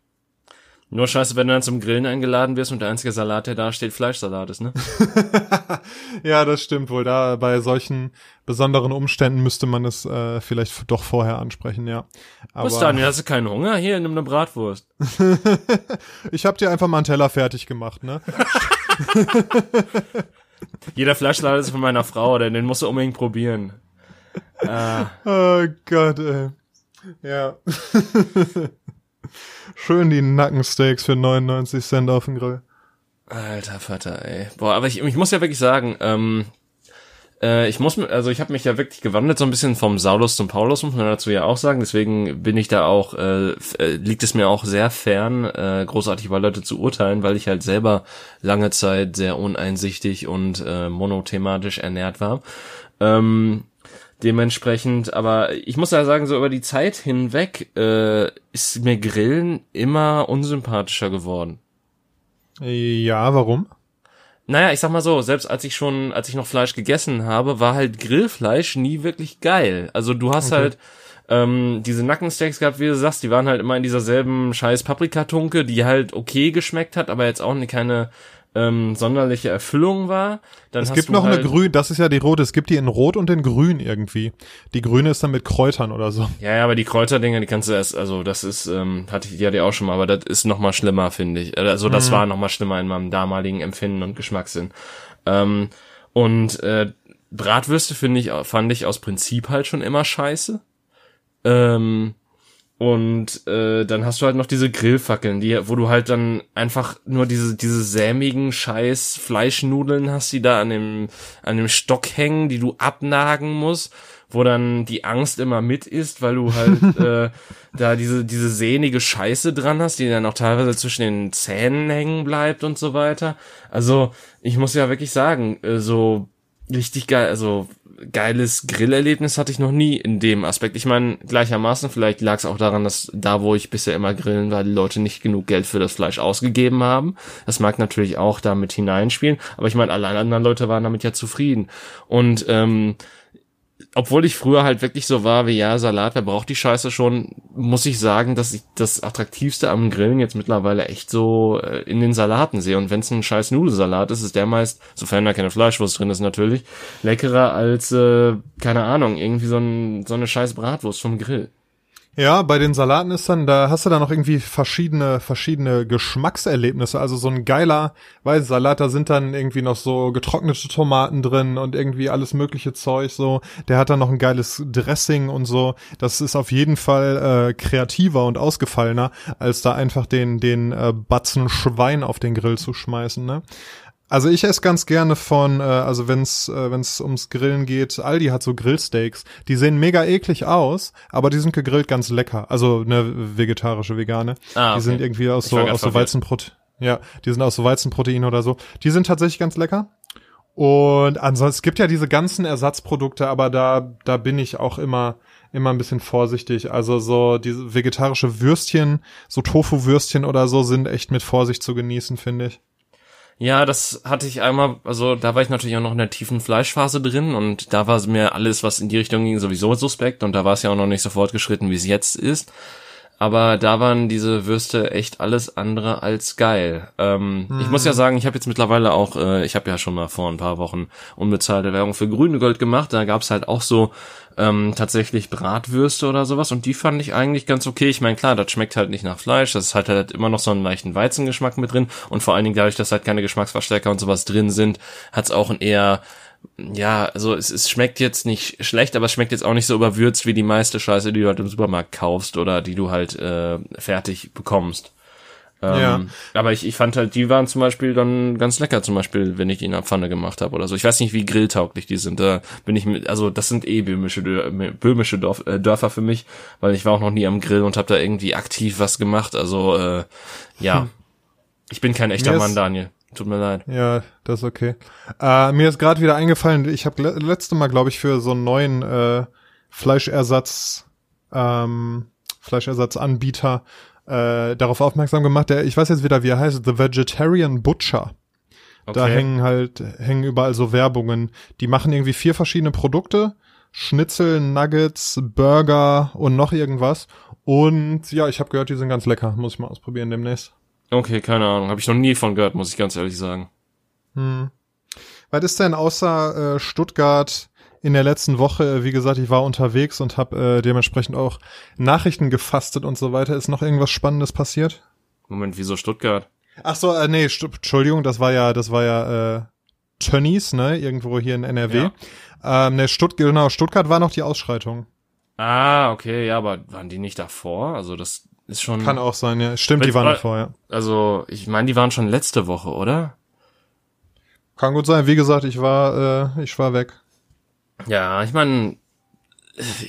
Nur scheiße, wenn du dann zum Grillen eingeladen wirst und der einzige Salat, der da steht, Fleischsalat ist, ne? ja, das stimmt wohl. Da bei solchen besonderen Umständen müsste man es äh, vielleicht doch vorher ansprechen, ja. Aber dann? Hast du keinen Hunger? Hier, nimm eine Bratwurst. ich hab dir einfach mal einen Teller fertig gemacht, ne? Jeder Fleischsalat ist von meiner Frau, denn den musst du unbedingt probieren. Ah. Oh Gott, ey. Ja. Schön die Nackensteaks für 99 Cent auf dem Grill. Alter Vater, ey. Boah, aber ich, ich muss ja wirklich sagen, ähm, äh, ich muss, also ich habe mich ja wirklich gewandelt so ein bisschen vom Saulus zum Paulus, muss man dazu ja auch sagen. Deswegen bin ich da auch, äh, äh, liegt es mir auch sehr fern, äh, großartig über Leute zu urteilen, weil ich halt selber lange Zeit sehr uneinsichtig und äh, monothematisch ernährt war. Ähm, Dementsprechend, aber ich muss ja sagen, so über die Zeit hinweg äh, ist mir Grillen immer unsympathischer geworden. Ja, warum? Naja, ich sag mal so, selbst als ich schon, als ich noch Fleisch gegessen habe, war halt Grillfleisch nie wirklich geil. Also du hast okay. halt ähm, diese Nackensteaks gehabt, wie du sagst, die waren halt immer in dieser selben scheiß Paprikatunke, die halt okay geschmeckt hat, aber jetzt auch keine ähm, sonderliche Erfüllung war. Dann es gibt noch halt eine grün, das ist ja die rote, es gibt die in rot und in grün irgendwie. Die grüne ist dann mit Kräutern oder so. Ja, ja, aber die Kräuterdinger, die kannst du erst, also das ist, ähm, hatte ich, die hatte ich auch schon mal, aber das ist noch mal schlimmer, finde ich. Also das mhm. war noch mal schlimmer in meinem damaligen Empfinden und Geschmackssinn. Ähm, und äh, Bratwürste finde ich, fand ich aus Prinzip halt schon immer scheiße. Ähm, und äh, dann hast du halt noch diese Grillfackeln, die, wo du halt dann einfach nur diese, diese sämigen Scheiß Fleischnudeln hast, die da an dem, an dem Stock hängen, die du abnagen musst, wo dann die Angst immer mit ist, weil du halt äh, da diese, diese sehnige Scheiße dran hast, die dann auch teilweise zwischen den Zähnen hängen bleibt und so weiter. Also, ich muss ja wirklich sagen, äh, so richtig geil, also geiles Grillerlebnis hatte ich noch nie in dem Aspekt. Ich meine, gleichermaßen, vielleicht lag es auch daran, dass da, wo ich bisher immer grillen war, die Leute nicht genug Geld für das Fleisch ausgegeben haben. Das mag natürlich auch damit hineinspielen, aber ich meine, alle anderen Leute waren damit ja zufrieden. Und ähm, obwohl ich früher halt wirklich so war wie, ja, Salat, wer braucht die Scheiße schon, muss ich sagen, dass ich das Attraktivste am Grillen jetzt mittlerweile echt so äh, in den Salaten sehe. Und wenn es ein scheiß Nudelsalat ist, ist der meist, sofern da keine Fleischwurst drin ist natürlich, leckerer als, äh, keine Ahnung, irgendwie so, ein, so eine scheiß Bratwurst vom Grill. Ja, bei den Salaten ist dann, da hast du dann noch irgendwie verschiedene, verschiedene Geschmackserlebnisse. Also so ein geiler Salat, da sind dann irgendwie noch so getrocknete Tomaten drin und irgendwie alles mögliche Zeug so. Der hat dann noch ein geiles Dressing und so. Das ist auf jeden Fall äh, kreativer und ausgefallener, als da einfach den, den äh, Batzen Schwein auf den Grill zu schmeißen, ne? Also ich esse ganz gerne von, äh, also wenn's äh, wenn's ums Grillen geht, Aldi hat so Grillsteaks. Die sehen mega eklig aus, aber die sind gegrillt ganz lecker. Also eine vegetarische, vegane. Ah, okay. Die sind irgendwie aus so aus so Weizenprotein. Ja, die sind aus so Weizenprotein oder so. Die sind tatsächlich ganz lecker. Und ansonsten es gibt ja diese ganzen Ersatzprodukte, aber da da bin ich auch immer immer ein bisschen vorsichtig. Also so diese vegetarische Würstchen, so Tofu-Würstchen oder so sind echt mit Vorsicht zu genießen, finde ich. Ja, das hatte ich einmal, also da war ich natürlich auch noch in der tiefen Fleischphase drin und da war mir alles, was in die Richtung ging, sowieso suspekt und da war es ja auch noch nicht so fortgeschritten, wie es jetzt ist. Aber da waren diese Würste echt alles andere als geil. Ähm, mhm. Ich muss ja sagen, ich habe jetzt mittlerweile auch, äh, ich habe ja schon mal vor ein paar Wochen unbezahlte Werbung für Grüne Gold gemacht. Da gab's halt auch so ähm, tatsächlich Bratwürste oder sowas und die fand ich eigentlich ganz okay. Ich meine, klar, das schmeckt halt nicht nach Fleisch, das hat halt immer noch so einen leichten Weizengeschmack mit drin und vor allen Dingen dadurch, dass halt keine Geschmacksverstärker und sowas drin sind, hat's auch ein eher ja, also es, es schmeckt jetzt nicht schlecht, aber es schmeckt jetzt auch nicht so überwürzt wie die meiste Scheiße, die du halt im Supermarkt kaufst oder die du halt äh, fertig bekommst. Ähm, ja. Aber ich, ich fand halt, die waren zum Beispiel dann ganz lecker, zum Beispiel, wenn ich die in der Pfanne gemacht habe oder so. Ich weiß nicht, wie grilltauglich die sind. Da bin ich mit, also das sind eh böhmische, böhmische Dorf, äh, Dörfer für mich, weil ich war auch noch nie am Grill und habe da irgendwie aktiv was gemacht. Also äh, ja, hm. ich bin kein echter Mann, Daniel. Tut mir leid. Ja, das ist okay. Äh, mir ist gerade wieder eingefallen, ich habe le letzte Mal, glaube ich, für so einen neuen äh, Fleischersatz, ähm, Fleischersatzanbieter äh, darauf aufmerksam gemacht. Der, ich weiß jetzt wieder, wie er heißt, The Vegetarian Butcher. Okay. Da hängen halt, hängen überall so Werbungen. Die machen irgendwie vier verschiedene Produkte. Schnitzel, Nuggets, Burger und noch irgendwas. Und ja, ich habe gehört, die sind ganz lecker. Muss ich mal ausprobieren demnächst. Okay, keine Ahnung. Habe ich noch nie von gehört, muss ich ganz ehrlich sagen. Hm. Was ist denn außer äh, Stuttgart in der letzten Woche, wie gesagt, ich war unterwegs und habe äh, dementsprechend auch Nachrichten gefastet und so weiter. Ist noch irgendwas Spannendes passiert? Moment, wieso Stuttgart? Ach so, äh, nee, St Entschuldigung, das war ja, das war ja äh, Tönnies, ne, irgendwo hier in NRW. Ja. Ähm, ne, Stutt genau, Stuttgart war noch die Ausschreitung. Ah, okay, ja, aber waren die nicht davor? Also das ist schon. Kann auch sein, ja. Stimmt, die waren davor, ja. Also, ich meine, die waren schon letzte Woche, oder? Kann gut sein. Wie gesagt, ich war, äh, ich war weg. Ja, ich meine,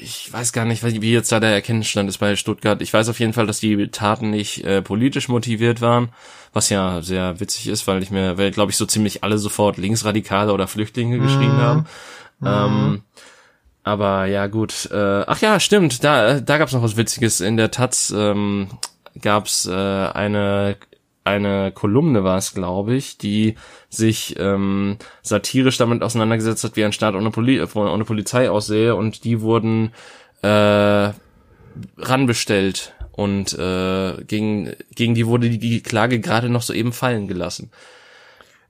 ich weiß gar nicht, wie jetzt da der Erkennungsstand ist bei Stuttgart. Ich weiß auf jeden Fall, dass die Taten nicht äh, politisch motiviert waren, was ja sehr witzig ist, weil ich mir, weil glaube ich so ziemlich alle sofort Linksradikale oder Flüchtlinge mhm. geschrieben haben. Mhm. Ähm, aber ja gut. Äh, ach ja, stimmt. Da, da gab's noch was Witziges in der Taz. Ähm, gab's äh, eine eine Kolumne war es, glaube ich, die sich ähm, satirisch damit auseinandergesetzt hat, wie ein Staat ohne, Poli ohne Polizei aussehe und die wurden äh, ranbestellt und äh, gegen, gegen die wurde die, Klage gerade noch so eben fallen gelassen.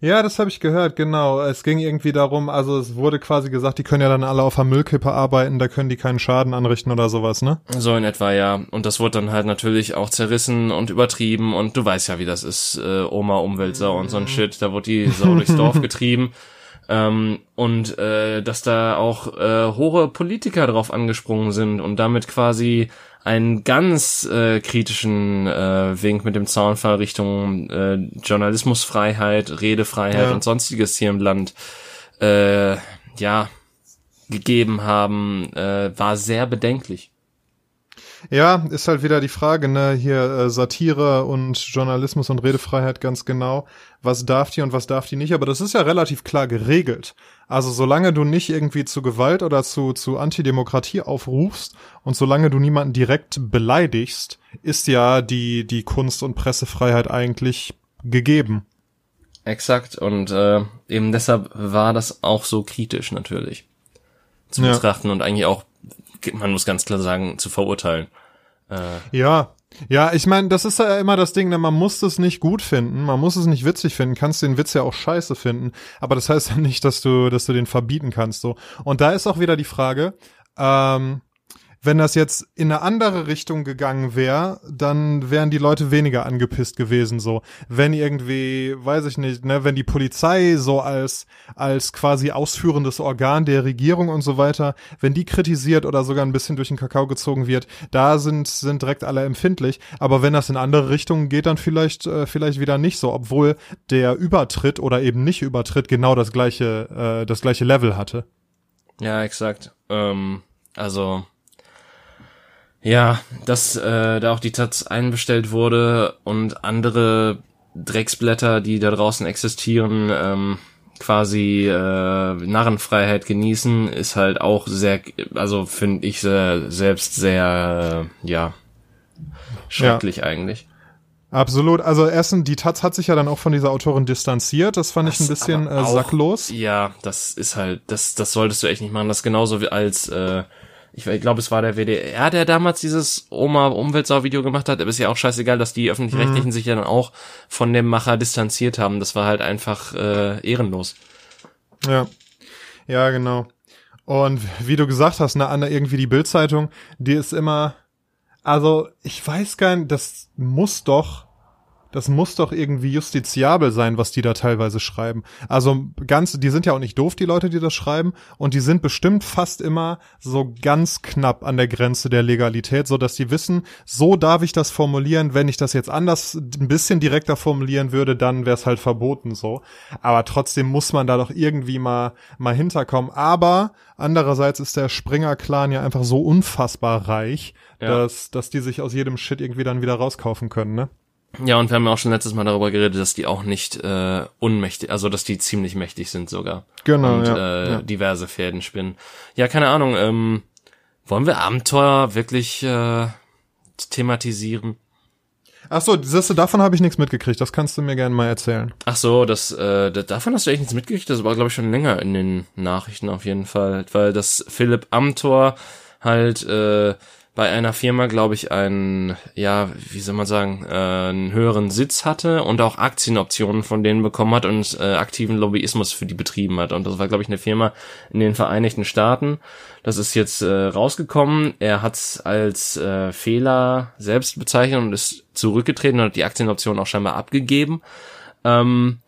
Ja, das habe ich gehört, genau. Es ging irgendwie darum, also es wurde quasi gesagt, die können ja dann alle auf der Müllkippe arbeiten, da können die keinen Schaden anrichten oder sowas, ne? So in etwa, ja. Und das wurde dann halt natürlich auch zerrissen und übertrieben und du weißt ja, wie das ist, äh, Oma Umweltsau und so ein Shit, da wurde die Sau durchs Dorf getrieben. Ähm, und äh, dass da auch äh, hohe Politiker drauf angesprungen sind und damit quasi einen ganz äh, kritischen äh, Wink mit dem Zaunfall Richtung äh, Journalismusfreiheit, Redefreiheit ja. und sonstiges hier im Land äh, ja gegeben haben, äh, war sehr bedenklich. Ja, ist halt wieder die Frage, ne, hier äh, Satire und Journalismus und Redefreiheit ganz genau. Was darf die und was darf die nicht? Aber das ist ja relativ klar geregelt. Also solange du nicht irgendwie zu Gewalt oder zu, zu Antidemokratie aufrufst und solange du niemanden direkt beleidigst, ist ja die, die Kunst- und Pressefreiheit eigentlich gegeben. Exakt, und äh, eben deshalb war das auch so kritisch natürlich. zu Ja. betrachten und eigentlich auch, man muss ganz klar sagen, zu verurteilen. Äh, Ja, ja, ich meine, das ist ja immer das Ding, ne? man muss es nicht gut finden, man muss es nicht witzig finden, kannst den Witz ja auch scheiße finden, aber das heißt ja nicht, dass du, dass du den verbieten kannst, so. Und da ist auch wieder die Frage, ähm, wenn das jetzt in eine andere Richtung gegangen wäre, dann wären die Leute weniger angepisst gewesen, so. Wenn irgendwie, weiß ich nicht, ne, wenn die Polizei so als, als quasi ausführendes Organ der Regierung und so weiter, wenn die kritisiert oder sogar ein bisschen durch den Kakao gezogen wird, da sind, sind direkt alle empfindlich. Aber wenn das in andere Richtungen geht, dann vielleicht, äh, vielleicht wieder nicht so, obwohl der Übertritt oder eben nicht Übertritt genau das gleiche, äh, das gleiche Level hatte. Ja, exakt. Ähm, also ja, dass äh, da auch die Taz einbestellt wurde und andere Drecksblätter, die da draußen existieren, ähm, quasi äh, Narrenfreiheit genießen, ist halt auch sehr, also finde ich sehr, selbst sehr, äh, ja, schrecklich eigentlich. Absolut. Also erstens, die Taz hat sich ja dann auch von dieser Autorin distanziert. Das fand ich ein Das bisschen äh, sacklos. Ja, das ist halt, das, das solltest du echt nicht machen. Das genauso wie als, äh, ich, ich glaube, es war der WDR, der damals dieses Oma-Umweltsau-Video gemacht hat. Aber ist ja auch scheißegal, dass die Öffentlich-Rechtlichen sich ja dann auch von dem Macher distanziert haben. Das war halt einfach äh, ehrenlos. Ja. Ja, genau. Und wie du gesagt hast, ne, Anna, irgendwie die Bildzeitung, die ist immer, also ich weiß gar nicht, das muss doch, das muss doch irgendwie justiziabel sein, was die da teilweise schreiben. Also ganz, die sind ja auch nicht doof, die Leute, die das schreiben, und die sind bestimmt fast immer so ganz knapp an der Grenze der Legalität, so dass die wissen, so darf ich das formulieren. Wenn ich das jetzt anders, ein bisschen direkter formulieren würde, dann wäre es halt verboten so. Aber trotzdem muss man da doch irgendwie mal mal hinterkommen. Aber andererseits ist der Springer-Clan ja einfach so unfassbar reich, Ja. dass dass die sich aus jedem Shit irgendwie dann wieder rauskaufen können, ne? Ja, und wir haben ja auch schon letztes Mal darüber geredet, dass die auch nicht äh, unmächtig, also dass die ziemlich mächtig sind sogar. Genau, Und ja, äh, ja. diverse Fäden spinnen. Ja, keine Ahnung, ähm, wollen wir Abenteuer wirklich äh, thematisieren? Ach so, siehste, davon habe ich nichts mitgekriegt. Das kannst du mir gerne mal erzählen. Ach so, das, äh, da- davon hast du echt nichts mitgekriegt. Das war, glaube ich, schon länger in den Nachrichten auf jeden Fall, weil das Philipp Amthor halt äh, bei einer Firma, glaube ich, einen, ja, wie soll man sagen, äh, einen höheren Sitz hatte und auch Aktienoptionen von denen bekommen hat und äh, aktiven Lobbyismus für die betrieben hat. Und das war, glaube ich, eine Firma in den Vereinigten Staaten. Das ist jetzt äh, rausgekommen. Er hat es als äh, Fehler selbst bezeichnet und ist zurückgetreten und hat die Aktienoption auch scheinbar abgegeben. Ähm,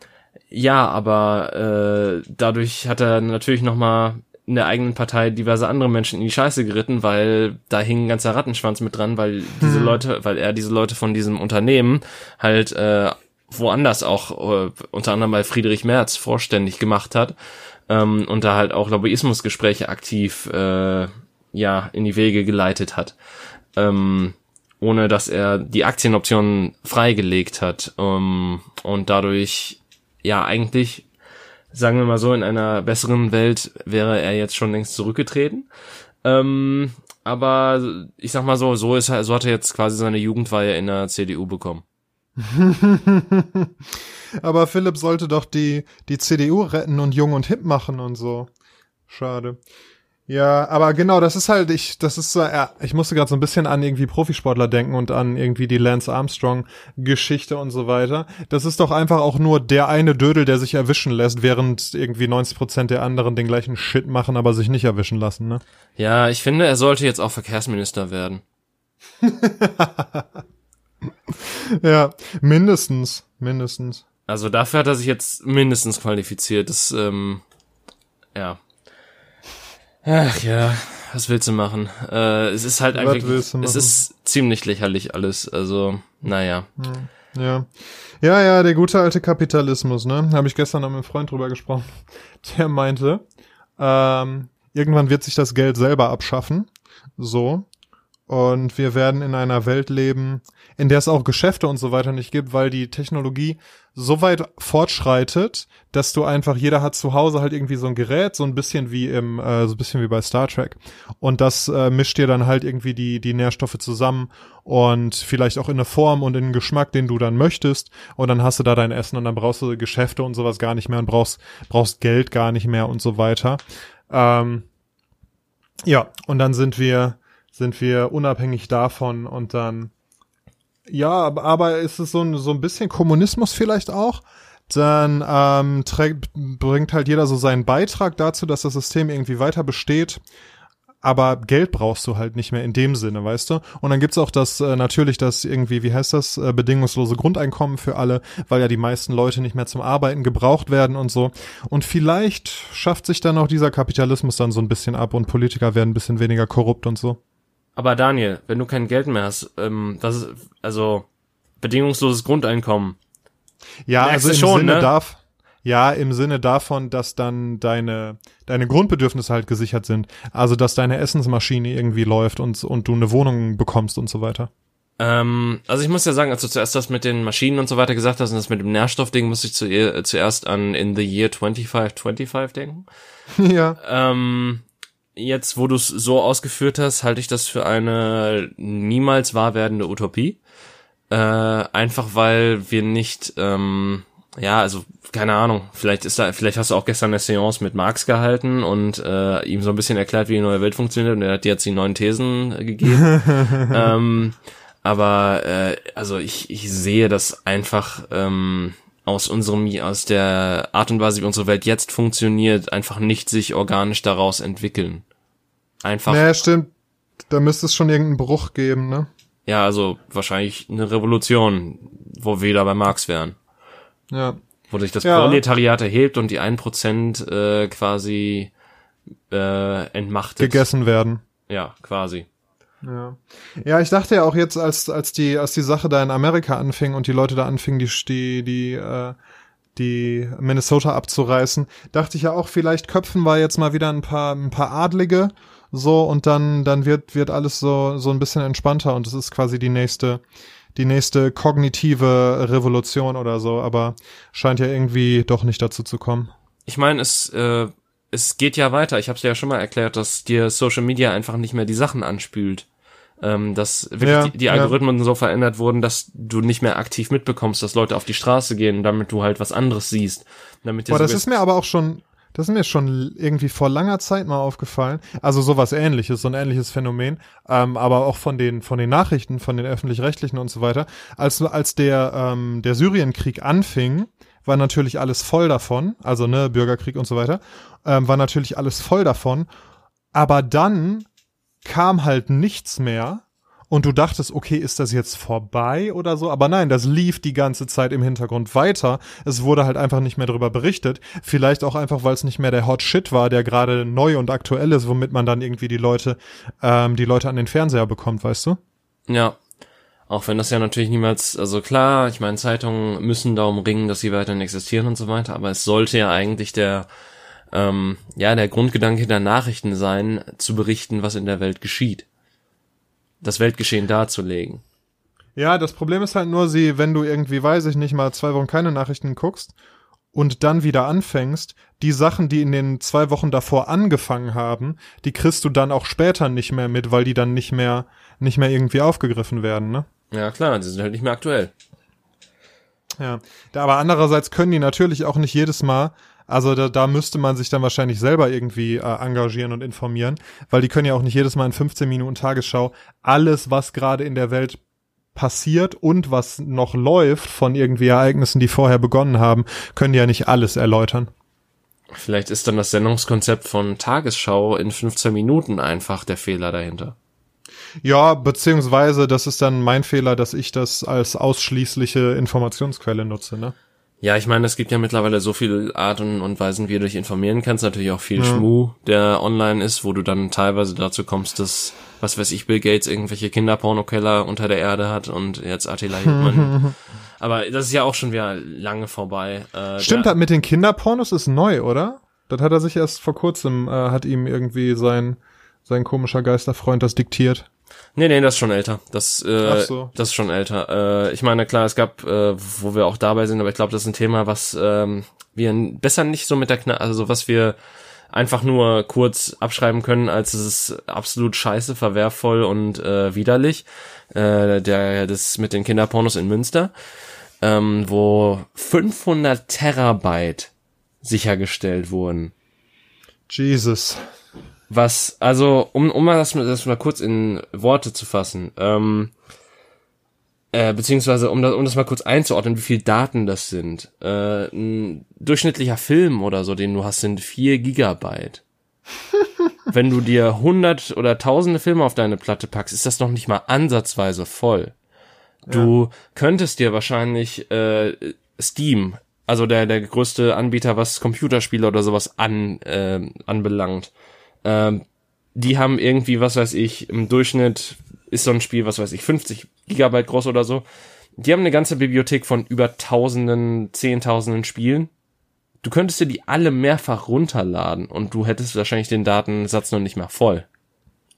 ja, aber äh, dadurch hat er natürlich noch mal in der eigenen Partei diverse andere Menschen in die Scheiße geritten, weil da hing ein ganzer Rattenschwanz mit dran, weil diese Leute, weil er diese Leute von diesem Unternehmen halt äh, woanders auch, äh, unter anderem bei Friedrich Merz, vorständig gemacht hat ähm, und da halt auch Lobbyismusgespräche aktiv äh, ja in die Wege geleitet hat. Ähm, ohne dass er die Aktienoptionen freigelegt hat ähm, und dadurch ja eigentlich sagen wir mal so in einer besseren Welt wäre er jetzt schon längst zurückgetreten ähm, aber ich sag mal so so ist er so hat er jetzt quasi seine Jugendweihe in der CDU bekommen Aber Philipp sollte doch die, die CDU retten und jung und hip machen und so. Schade. Ja, aber genau, das ist halt, ich, das ist so, ja, ich musste gerade so ein bisschen an irgendwie Profisportler denken und an irgendwie die Lance Armstrong Geschichte und so weiter. Das ist doch einfach auch nur der eine Dödel, der sich erwischen lässt, während irgendwie 90 Prozent der anderen den gleichen Shit machen, aber sich nicht erwischen lassen, ne? ja ich finde er sollte jetzt auch Verkehrsminister werden Ja, mindestens, mindestens. Also dafür hat er sich jetzt mindestens qualifiziert. Das, ähm, ja. Ach ja, was willst du machen? Äh, es ist halt Was du es ist ziemlich lächerlich alles. Also, naja. Ja. Ja, ja, der gute alte Kapitalismus, ne? Habe ich gestern noch mit einem Freund drüber gesprochen. Der meinte, ähm, irgendwann wird sich das Geld selber abschaffen. So. Und wir werden in einer Welt leben, in der es auch Geschäfte und so weiter nicht gibt, weil die Technologie so weit fortschreitet, dass du einfach, jeder hat zu Hause halt irgendwie so ein Gerät, so ein bisschen wie im, äh, so ein bisschen wie bei Star Trek. Und das äh, mischt dir dann halt irgendwie die, die Nährstoffe zusammen und vielleicht auch in eine Form und in einen Geschmack, den du dann möchtest. Und dann hast du da dein Essen und dann brauchst du Geschäfte und sowas gar nicht mehr und brauchst, brauchst Geld gar nicht mehr und so weiter. Ähm, Ja, und dann sind wir, sind wir unabhängig davon und dann, ja, aber, ist es so ein, so ein bisschen Kommunismus vielleicht auch? Dann ähm, bringt halt jeder so seinen Beitrag dazu, dass das System irgendwie weiter besteht aber Geld brauchst du halt nicht mehr in dem Sinne, weißt du? Und dann gibt's auch das äh, natürlich das irgendwie, wie heißt das, äh, bedingungslose Grundeinkommen für alle, weil ja die meisten Leute nicht mehr zum Arbeiten gebraucht werden und so. Und vielleicht schafft sich dann auch dieser Kapitalismus dann so ein bisschen ab und Politiker werden ein bisschen weniger korrupt und so. Aber Daniel, wenn du kein Geld mehr hast, ähm, das ist also bedingungsloses Grundeinkommen. Ja, Merkst also im schon, Sinne ne? darf ja, im Sinne davon, dass dann deine, deine Grundbedürfnisse halt gesichert sind. Also, dass deine Essensmaschine irgendwie läuft und, und du eine Wohnung bekommst und so weiter. Ähm, also ich muss ja sagen, als du zuerst das mit den Maschinen und so weiter gesagt hast und das mit dem Nährstoffding, musste ich zu, äh, zuerst an In the Year 2525 denken. ja. Ähm, jetzt, wo du es so ausgeführt hast, halte ich das für eine niemals wahr werdende Utopie. Äh, einfach weil wir nicht, ähm, ja, also keine Ahnung, vielleicht ist da, vielleicht hast du auch gestern eine Seance mit Marx gehalten und äh, ihm so ein bisschen erklärt, wie die neue Welt funktioniert und er hat dir jetzt die neuen Thesen äh, gegeben. ähm, aber äh, also ich, ich sehe das einfach ähm, aus unserem, aus der Art und Weise, wie unsere Welt jetzt funktioniert, einfach nicht sich organisch daraus entwickeln. Einfach. Naja, stimmt. Da müsste es schon irgendeinen Bruch geben, ne? Ja, also wahrscheinlich eine Revolution, wo wir wieder bei Marx wären. Ja. Wo sich das ja. Proletariat erhebt und die 1% äh, quasi äh, entmachtet. Gegessen werden. Ja, quasi. Ja. ja, ich dachte ja auch jetzt, als als die als die Sache da in Amerika anfing und die Leute da anfingen, die die die äh, die Minnesota abzureißen, dachte ich ja auch, vielleicht köpfen wir jetzt mal wieder ein paar ein paar Adlige so und dann dann wird wird alles so so ein bisschen entspannter und es ist quasi die nächste die nächste kognitive Revolution oder so, aber scheint ja irgendwie doch nicht dazu zu kommen. Ich meine, es äh, es geht ja weiter. Ich habe es ja schon mal erklärt, dass dir Social Media einfach nicht mehr die Sachen anspült. Ähm, dass wirklich ja, die, die, Algorithmen ja. so verändert wurden, dass du nicht mehr aktiv mitbekommst, dass Leute auf die Straße gehen, damit du halt was anderes siehst. Damit Boah, das ist mir aber auch schon das ist mir schon irgendwie vor langer Zeit mal aufgefallen. Also sowas ähnliches, so ein ähnliches Phänomen. Ähm, aber auch von den, von den Nachrichten, von den öffentlich-rechtlichen und so weiter. Als, als der, ähm, der Syrienkrieg anfing, war natürlich alles voll davon. Also, ne, Bürgerkrieg und so weiter. Ähm, war natürlich alles voll davon. Aber dann kam halt nichts mehr und du dachtest, okay, ist das jetzt vorbei oder so? Aber nein, das lief die ganze Zeit im Hintergrund weiter. Es wurde halt einfach nicht mehr darüber berichtet. Vielleicht auch einfach, weil es nicht mehr der Hot Shit war, der gerade neu und aktuell ist, womit man dann irgendwie die Leute, ähm, die Leute an den Fernseher bekommt, weißt du? Ja. Auch wenn das ja natürlich niemals, also klar, ich meine, Zeitungen müssen darum ringen, dass sie weiterhin existieren und so weiter, aber es sollte ja eigentlich der, ähm, ja, der Grundgedanke der Nachrichten sein, zu berichten, was in der Welt geschieht das Weltgeschehen darzulegen. Ja, das Problem ist halt nur, sie, wenn du irgendwie, weiß ich nicht, mal zwei Wochen keine Nachrichten guckst und dann wieder anfängst, die Sachen, die in den zwei Wochen davor angefangen haben, die kriegst du dann auch später nicht mehr mit, weil die dann nicht mehr, nicht mehr irgendwie aufgegriffen werden, ne? Ja, klar, die sind halt nicht mehr aktuell. Ja, aber andererseits können die natürlich auch nicht jedes Mal also da, da müsste man sich dann wahrscheinlich selber irgendwie äh, engagieren und informieren, weil die können ja auch nicht jedes Mal in 15 Minuten Tagesschau alles, was gerade in der Welt passiert und was noch läuft von irgendwie Ereignissen, die vorher begonnen haben, können die ja nicht alles erläutern. Vielleicht ist dann das Sendungskonzept von Tagesschau in 15 Minuten einfach der Fehler dahinter. Ja, beziehungsweise das ist dann mein Fehler, dass ich das als ausschließliche Informationsquelle nutze, ne? Ja, ich meine, es gibt ja mittlerweile so viele Arten und Weisen, wie du dich informieren kannst. Natürlich auch viel ja. Schmu, der online ist, wo du dann teilweise dazu kommst, dass, was weiß ich, Bill Gates irgendwelche Kinderpornokeller unter der Erde hat und jetzt Attila Hildmann. Aber das ist ja auch schon wieder lange vorbei. Äh, Stimmt, das mit den Kinderpornos ist neu, oder? Das hat er sich erst vor kurzem, äh, hat ihm irgendwie sein, sein komischer Geisterfreund das diktiert. Nee, nee, das ist schon älter. Das, äh, so. das ist schon älter. Äh, ich meine, klar, es gab, äh, wo wir auch dabei sind, aber ich glaube, das ist ein Thema, was ähm, wir besser nicht so mit der Knall, also was wir einfach nur kurz abschreiben können, als es ist absolut scheiße, verwerfvoll und äh, widerlich. Äh, der das mit den Kinderpornos in Münster, ähm, wo 500 Terabyte sichergestellt wurden. Jesus Was, also, um, um mal das, das mal kurz in Worte zu fassen, ähm, äh, beziehungsweise um das, um das mal kurz einzuordnen, wie viel Daten das sind. Äh, ein durchschnittlicher Film oder so, den du hast, sind vier Gigabyte. Wenn du dir hundert oder tausende Filme auf deine Platte packst, ist das noch nicht mal ansatzweise voll. Du ja. könntest dir wahrscheinlich äh, Steam, also der der größte Anbieter, was Computerspiele oder sowas an äh, anbelangt, ähm, die haben irgendwie, was weiß ich, im Durchschnitt ist so ein Spiel, was weiß ich, 50 Gigabyte groß oder so. Die haben eine ganze Bibliothek von über tausenden, zehntausenden Spielen. Du könntest dir die alle mehrfach runterladen und du hättest wahrscheinlich den Datensatz noch nicht mehr voll.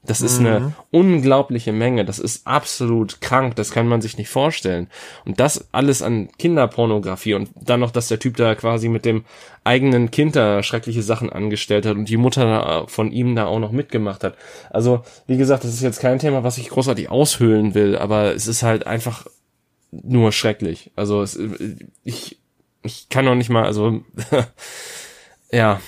Das ist mhm. eine unglaubliche Menge. Das ist absolut krank. Das kann man sich nicht vorstellen. Und das alles an Kinderpornografie und dann noch, dass der Typ da quasi mit dem eigenen Kind da schreckliche Sachen angestellt hat und die Mutter von ihm da auch noch mitgemacht hat. Also, wie gesagt, das ist jetzt kein Thema, was ich großartig aushöhlen will, aber es ist halt einfach nur schrecklich. Also, es, ich, ich kann noch nicht mal, also, ja,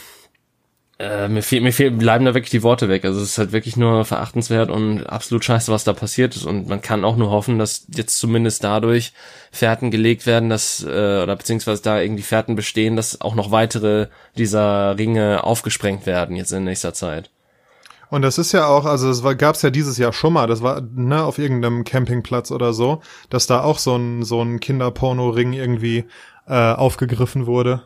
äh, mir, fehl, mir fehl, bleiben da wirklich die Worte weg. Also es ist halt wirklich nur verachtenswert und absolut scheiße, was da passiert ist. Und man kann auch nur hoffen, dass jetzt zumindest dadurch Fährten gelegt werden, dass, äh, oder beziehungsweise da irgendwie Fährten bestehen, dass auch noch weitere dieser Ringe aufgesprengt werden jetzt in nächster Zeit. Und das ist ja auch, also es gab es ja dieses Jahr schon mal, das war ne, auf irgendeinem Campingplatz oder so, dass da auch so ein, so ein Kinderporno-Ring irgendwie äh, aufgegriffen wurde.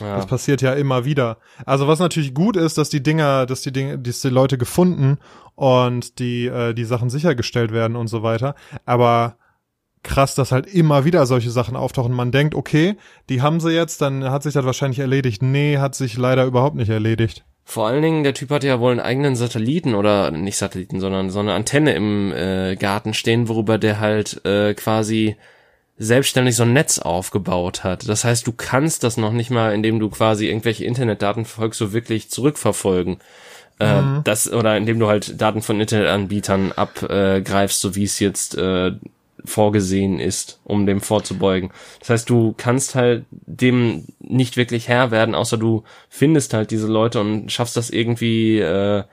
Ja. Das passiert ja immer wieder. Also was natürlich gut ist, dass die Dinger, dass die Dinge, dass die Leute gefunden und die äh, die Sachen sichergestellt werden und so weiter. Aber krass, dass halt immer wieder solche Sachen auftauchen. Man denkt, okay, die haben sie jetzt, dann hat sich das wahrscheinlich erledigt. Nee, hat sich leider überhaupt nicht erledigt. Vor allen Dingen, der Typ hat ja wohl einen eigenen Satelliten oder nicht Satelliten, sondern so eine Antenne im äh, Garten stehen, worüber der halt äh, quasi selbstständig so ein Netz aufgebaut hat. Das heißt, du kannst das noch nicht mal, indem du quasi irgendwelche Internetdaten verfolgst, so wirklich zurückverfolgen. Äh, mhm. das, oder indem du halt Daten von Internetanbietern abgreifst, so wie es jetzt äh, vorgesehen ist, um dem vorzubeugen. Das heißt, du kannst halt dem nicht wirklich Herr werden, außer du findest halt diese Leute und schaffst das irgendwie äh,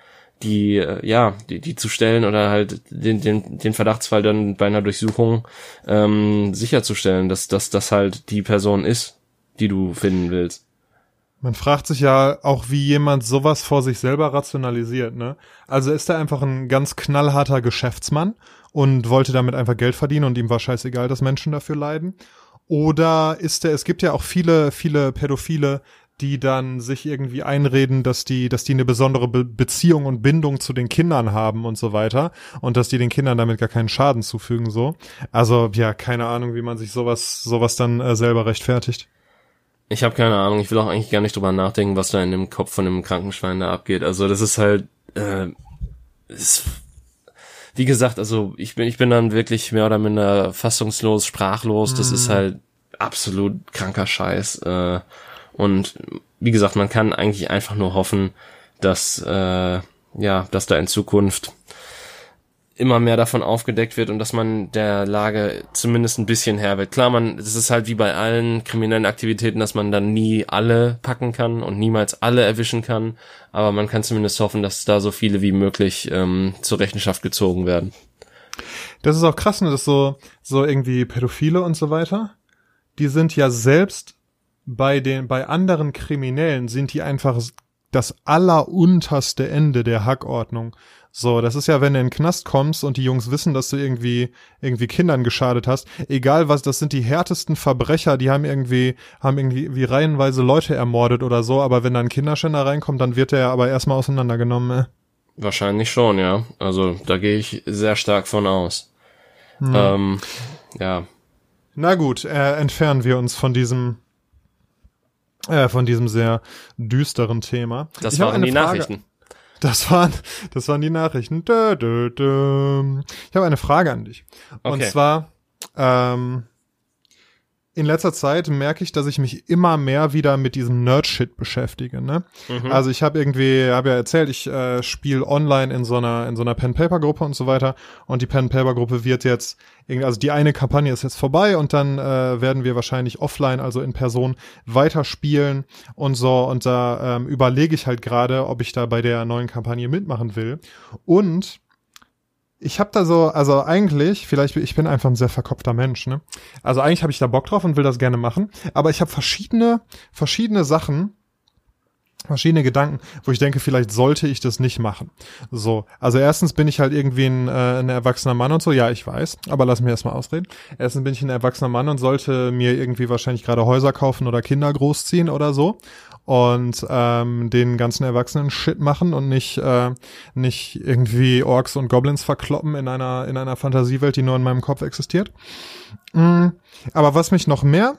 die, äh, ja, die, die zu stellen oder halt den, den, den Verdachtsfall dann bei einer Durchsuchung ähm, sicherzustellen, dass, dass das halt die Person ist, die du finden willst. Man fragt sich ja auch, wie jemand sowas vor sich selber rationalisiert, ne? Also ist er einfach ein ganz knallharter Geschäftsmann und wollte damit einfach Geld verdienen und ihm war scheißegal, dass Menschen dafür leiden? Oder ist er, es gibt ja auch viele, viele Pädophile, die dann sich irgendwie einreden, dass die, dass die eine besondere Be Beziehung und Bindung zu den Kindern haben und so weiter und dass die den Kindern damit gar keinen Schaden zufügen so. Also ja, keine Ahnung, wie man sich sowas sowas dann äh, selber rechtfertigt. Ich habe keine Ahnung. Ich will auch eigentlich gar nicht drüber nachdenken, was da in dem Kopf von dem Krankenschwein da abgeht. Also das ist halt, äh, ist, wie gesagt, also ich bin ich bin dann wirklich mehr oder minder fassungslos, sprachlos. Das mm. ist mhm. halt absolut kranker Scheiß. Äh, und wie gesagt, man kann eigentlich einfach nur hoffen, dass äh, ja, dass da in Zukunft immer mehr davon aufgedeckt wird und dass man der Lage zumindest ein bisschen Herr wird. Klar, man, es ist halt wie bei allen kriminellen Aktivitäten, dass man dann nie alle packen kann und niemals alle erwischen kann, aber man kann zumindest hoffen, dass da so viele wie möglich ähm, zur Rechenschaft gezogen werden. Das ist auch krass, ne, dass so, so irgendwie Pädophile und so weiter, die sind ja selbst bei den, bei anderen Kriminellen sind die einfach das allerunterste Ende der Hackordnung. So, das ist ja, wenn du in den Knast kommst und die Jungs wissen, dass du irgendwie, irgendwie Kindern geschadet hast. Egal was, das sind die härtesten Verbrecher, die haben irgendwie, haben irgendwie wie reihenweise Leute ermordet oder so, aber wenn dann ein Kinderschänder reinkommt, dann wird er aber erstmal auseinandergenommen, äh. Wahrscheinlich schon, ja. Also, da gehe ich sehr stark von aus. Hm. Ähm, ja. Na gut, äh, entfernen wir uns von diesem äh, von diesem sehr düsteren Thema. Das ich waren die Frage. Nachrichten. Das waren, das waren die Nachrichten. Dö, dö, dö. Ich habe eine Frage an dich. Und okay. zwar, ähm, in letzter Zeit merke ich, dass ich mich immer mehr wieder mit diesem Nerd-Shit beschäftige. Ne? Mhm. Also ich habe irgendwie, habe ja erzählt, ich äh, spiele online in so einer in so einer Pen-Paper-Gruppe und so weiter. Und die Pen-Paper-Gruppe wird jetzt, also die eine Kampagne ist jetzt vorbei und dann äh, werden wir wahrscheinlich offline, also in Person, weiterspielen und so. Und da ähm, überlege ich halt gerade, ob ich da bei der neuen Kampagne mitmachen will. Und ich habe da so, also eigentlich, vielleicht, ich bin einfach ein sehr verkopfter Mensch, ne? Also eigentlich habe ich da Bock drauf und will das gerne machen, aber ich habe verschiedene, verschiedene Sachen, verschiedene Gedanken, wo ich denke, vielleicht sollte ich das nicht machen. So, also erstens bin ich halt irgendwie ein, äh, ein erwachsener Mann und so, ja, ich weiß, aber lass mich erstmal ausreden. Erstens bin ich ein erwachsener Mann und sollte mir irgendwie wahrscheinlich gerade Häuser kaufen oder Kinder großziehen oder so und ähm, den ganzen Erwachsenen Shit machen und nicht äh, nicht irgendwie Orks und Goblins verkloppen in einer in einer Fantasiewelt, die nur in meinem Kopf existiert. Mm, aber was mich noch mehr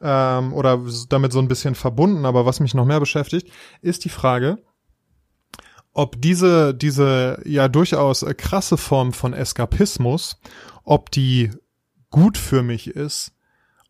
ähm, oder damit so ein bisschen verbunden, aber was mich noch mehr beschäftigt, ist die Frage, ob diese diese ja durchaus krasse Form von Eskapismus, ob die gut für mich ist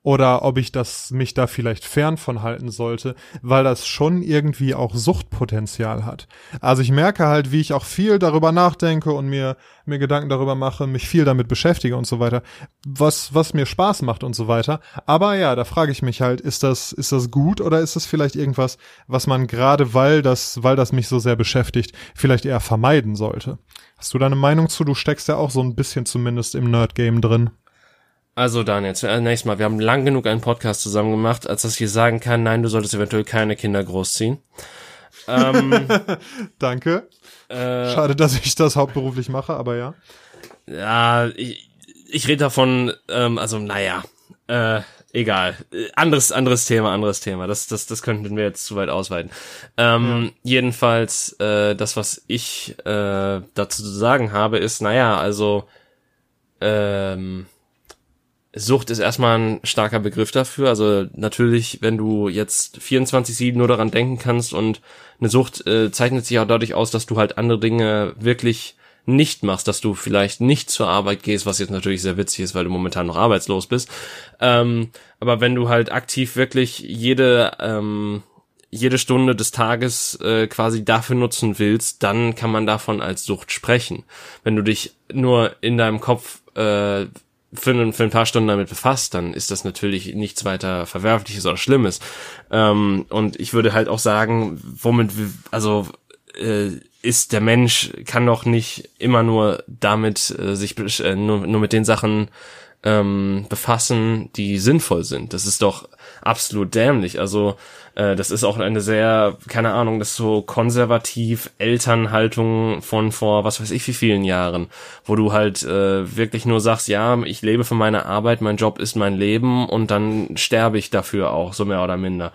oder ob ich das mich da vielleicht fern von halten sollte, weil das schon irgendwie auch Suchtpotenzial hat. Also ich merke halt, wie ich auch viel darüber nachdenke und mir mir Gedanken darüber mache, mich viel damit beschäftige und so weiter, was was mir Spaß macht und so weiter. Aber ja, da frage ich mich halt, ist das ist das gut oder ist das vielleicht irgendwas, was man gerade weil das weil das mich so sehr beschäftigt, vielleicht eher vermeiden sollte? Hast du da eine Meinung zu? Du steckst ja auch so ein bisschen zumindest im Nerd Game drin. Also Daniel, zunächst mal, wir haben lang genug einen Podcast zusammen gemacht, als dass ich hier sagen kann, nein, du solltest eventuell keine Kinder großziehen. Ähm, Danke. Äh, Schade, dass ich das hauptberuflich mache, aber ja. Ja, ich, ich rede davon, ähm, also naja, äh, egal. Anderes, anderes Thema, anderes Thema. Das, das, das könnten wir jetzt zu weit ausweiten. Ähm, ja. Jedenfalls, äh, das, was ich äh, dazu zu sagen habe, ist, naja, also ähm, Sucht ist erstmal ein starker Begriff dafür. Also natürlich, wenn du jetzt 24-7 nur daran denken kannst und eine Sucht äh, zeichnet sich auch dadurch aus, dass du halt andere Dinge wirklich nicht machst, dass du vielleicht nicht zur Arbeit gehst, was jetzt natürlich sehr witzig ist, weil du momentan noch arbeitslos bist. Ähm, aber wenn du halt aktiv wirklich jede ähm, jede Stunde des Tages äh, quasi dafür nutzen willst, dann kann man davon als Sucht sprechen. Wenn du dich nur in deinem Kopf äh, für, ein, für ein paar Stunden damit befasst, dann ist das natürlich nichts weiter Verwerfliches oder Schlimmes. Ähm, und ich würde halt auch sagen, womit, also äh, ist der Mensch, kann doch nicht immer nur damit äh, sich äh, nur, nur mit den Sachen ähm, befassen, die sinnvoll sind. Das ist doch absolut dämlich. Also äh, das ist auch eine sehr, keine Ahnung, das ist so konservativ Elternhaltung von vor was weiß ich wie vielen Jahren, wo du halt äh, wirklich nur sagst, ja, ich lebe für meine Arbeit, mein Job ist mein Leben und dann sterbe ich dafür auch, so mehr oder minder.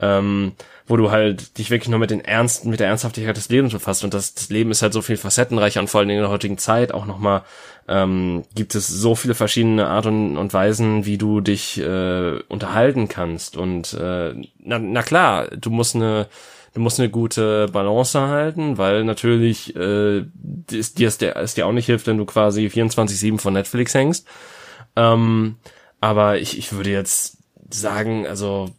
Ähm, wo du halt dich wirklich nur mit den Ernsten, mit der Ernsthaftigkeit des Lebens befasst und das, das Leben ist halt so viel facettenreicher und vor allem in der heutigen Zeit auch nochmal ähm, gibt es so viele verschiedene Art und, und Weisen, wie du dich äh, unterhalten kannst und äh, na, na klar, du musst eine du musst eine gute Balance halten, weil natürlich äh, ist, dir ist, der, ist dir auch nicht hilft, wenn du quasi 24-7 von Netflix hängst. Ähm, aber ich, ich würde jetzt sagen, also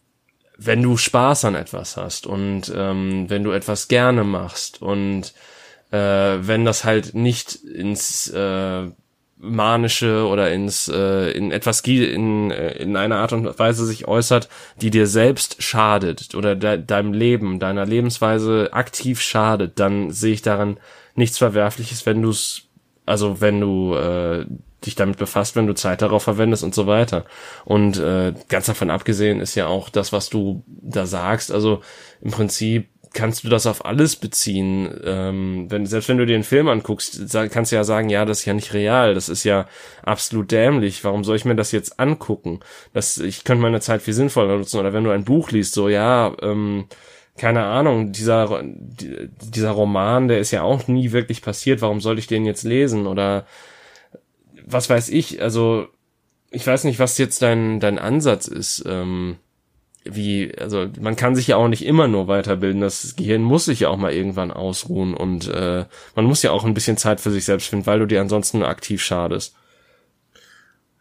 wenn du Spaß an etwas hast und ähm, wenn du etwas gerne machst und äh, wenn das halt nicht ins äh, manische oder ins äh, in etwas in äh, in einer Art und Weise sich äußert, die dir selbst schadet oder de deinem Leben, deiner Lebensweise aktiv schadet, dann sehe ich daran nichts Verwerfliches, wenn du es also wenn du äh, dich damit befasst, wenn du Zeit darauf verwendest und so weiter. Und äh, ganz davon abgesehen ist ja auch das, was du da sagst. Also im Prinzip kannst du das auf alles beziehen. Ähm, wenn, selbst wenn du dir einen Film anguckst, kannst du ja sagen, ja, das ist ja nicht real, das ist ja absolut dämlich. Warum soll ich mir das jetzt angucken? Das, ich könnte meine Zeit viel sinnvoller nutzen. Oder wenn du ein Buch liest, so ja, ähm, keine Ahnung, dieser, dieser Roman, der ist ja auch nie wirklich passiert, warum soll ich den jetzt lesen? Oder was weiß ich, also ich weiß nicht, was jetzt dein, dein Ansatz ist. Ähm, wie, also man kann sich ja auch nicht immer nur weiterbilden. Das Gehirn muss sich ja auch mal irgendwann ausruhen und äh, man muss ja auch ein bisschen Zeit für sich selbst finden, weil du dir ansonsten aktiv schadest.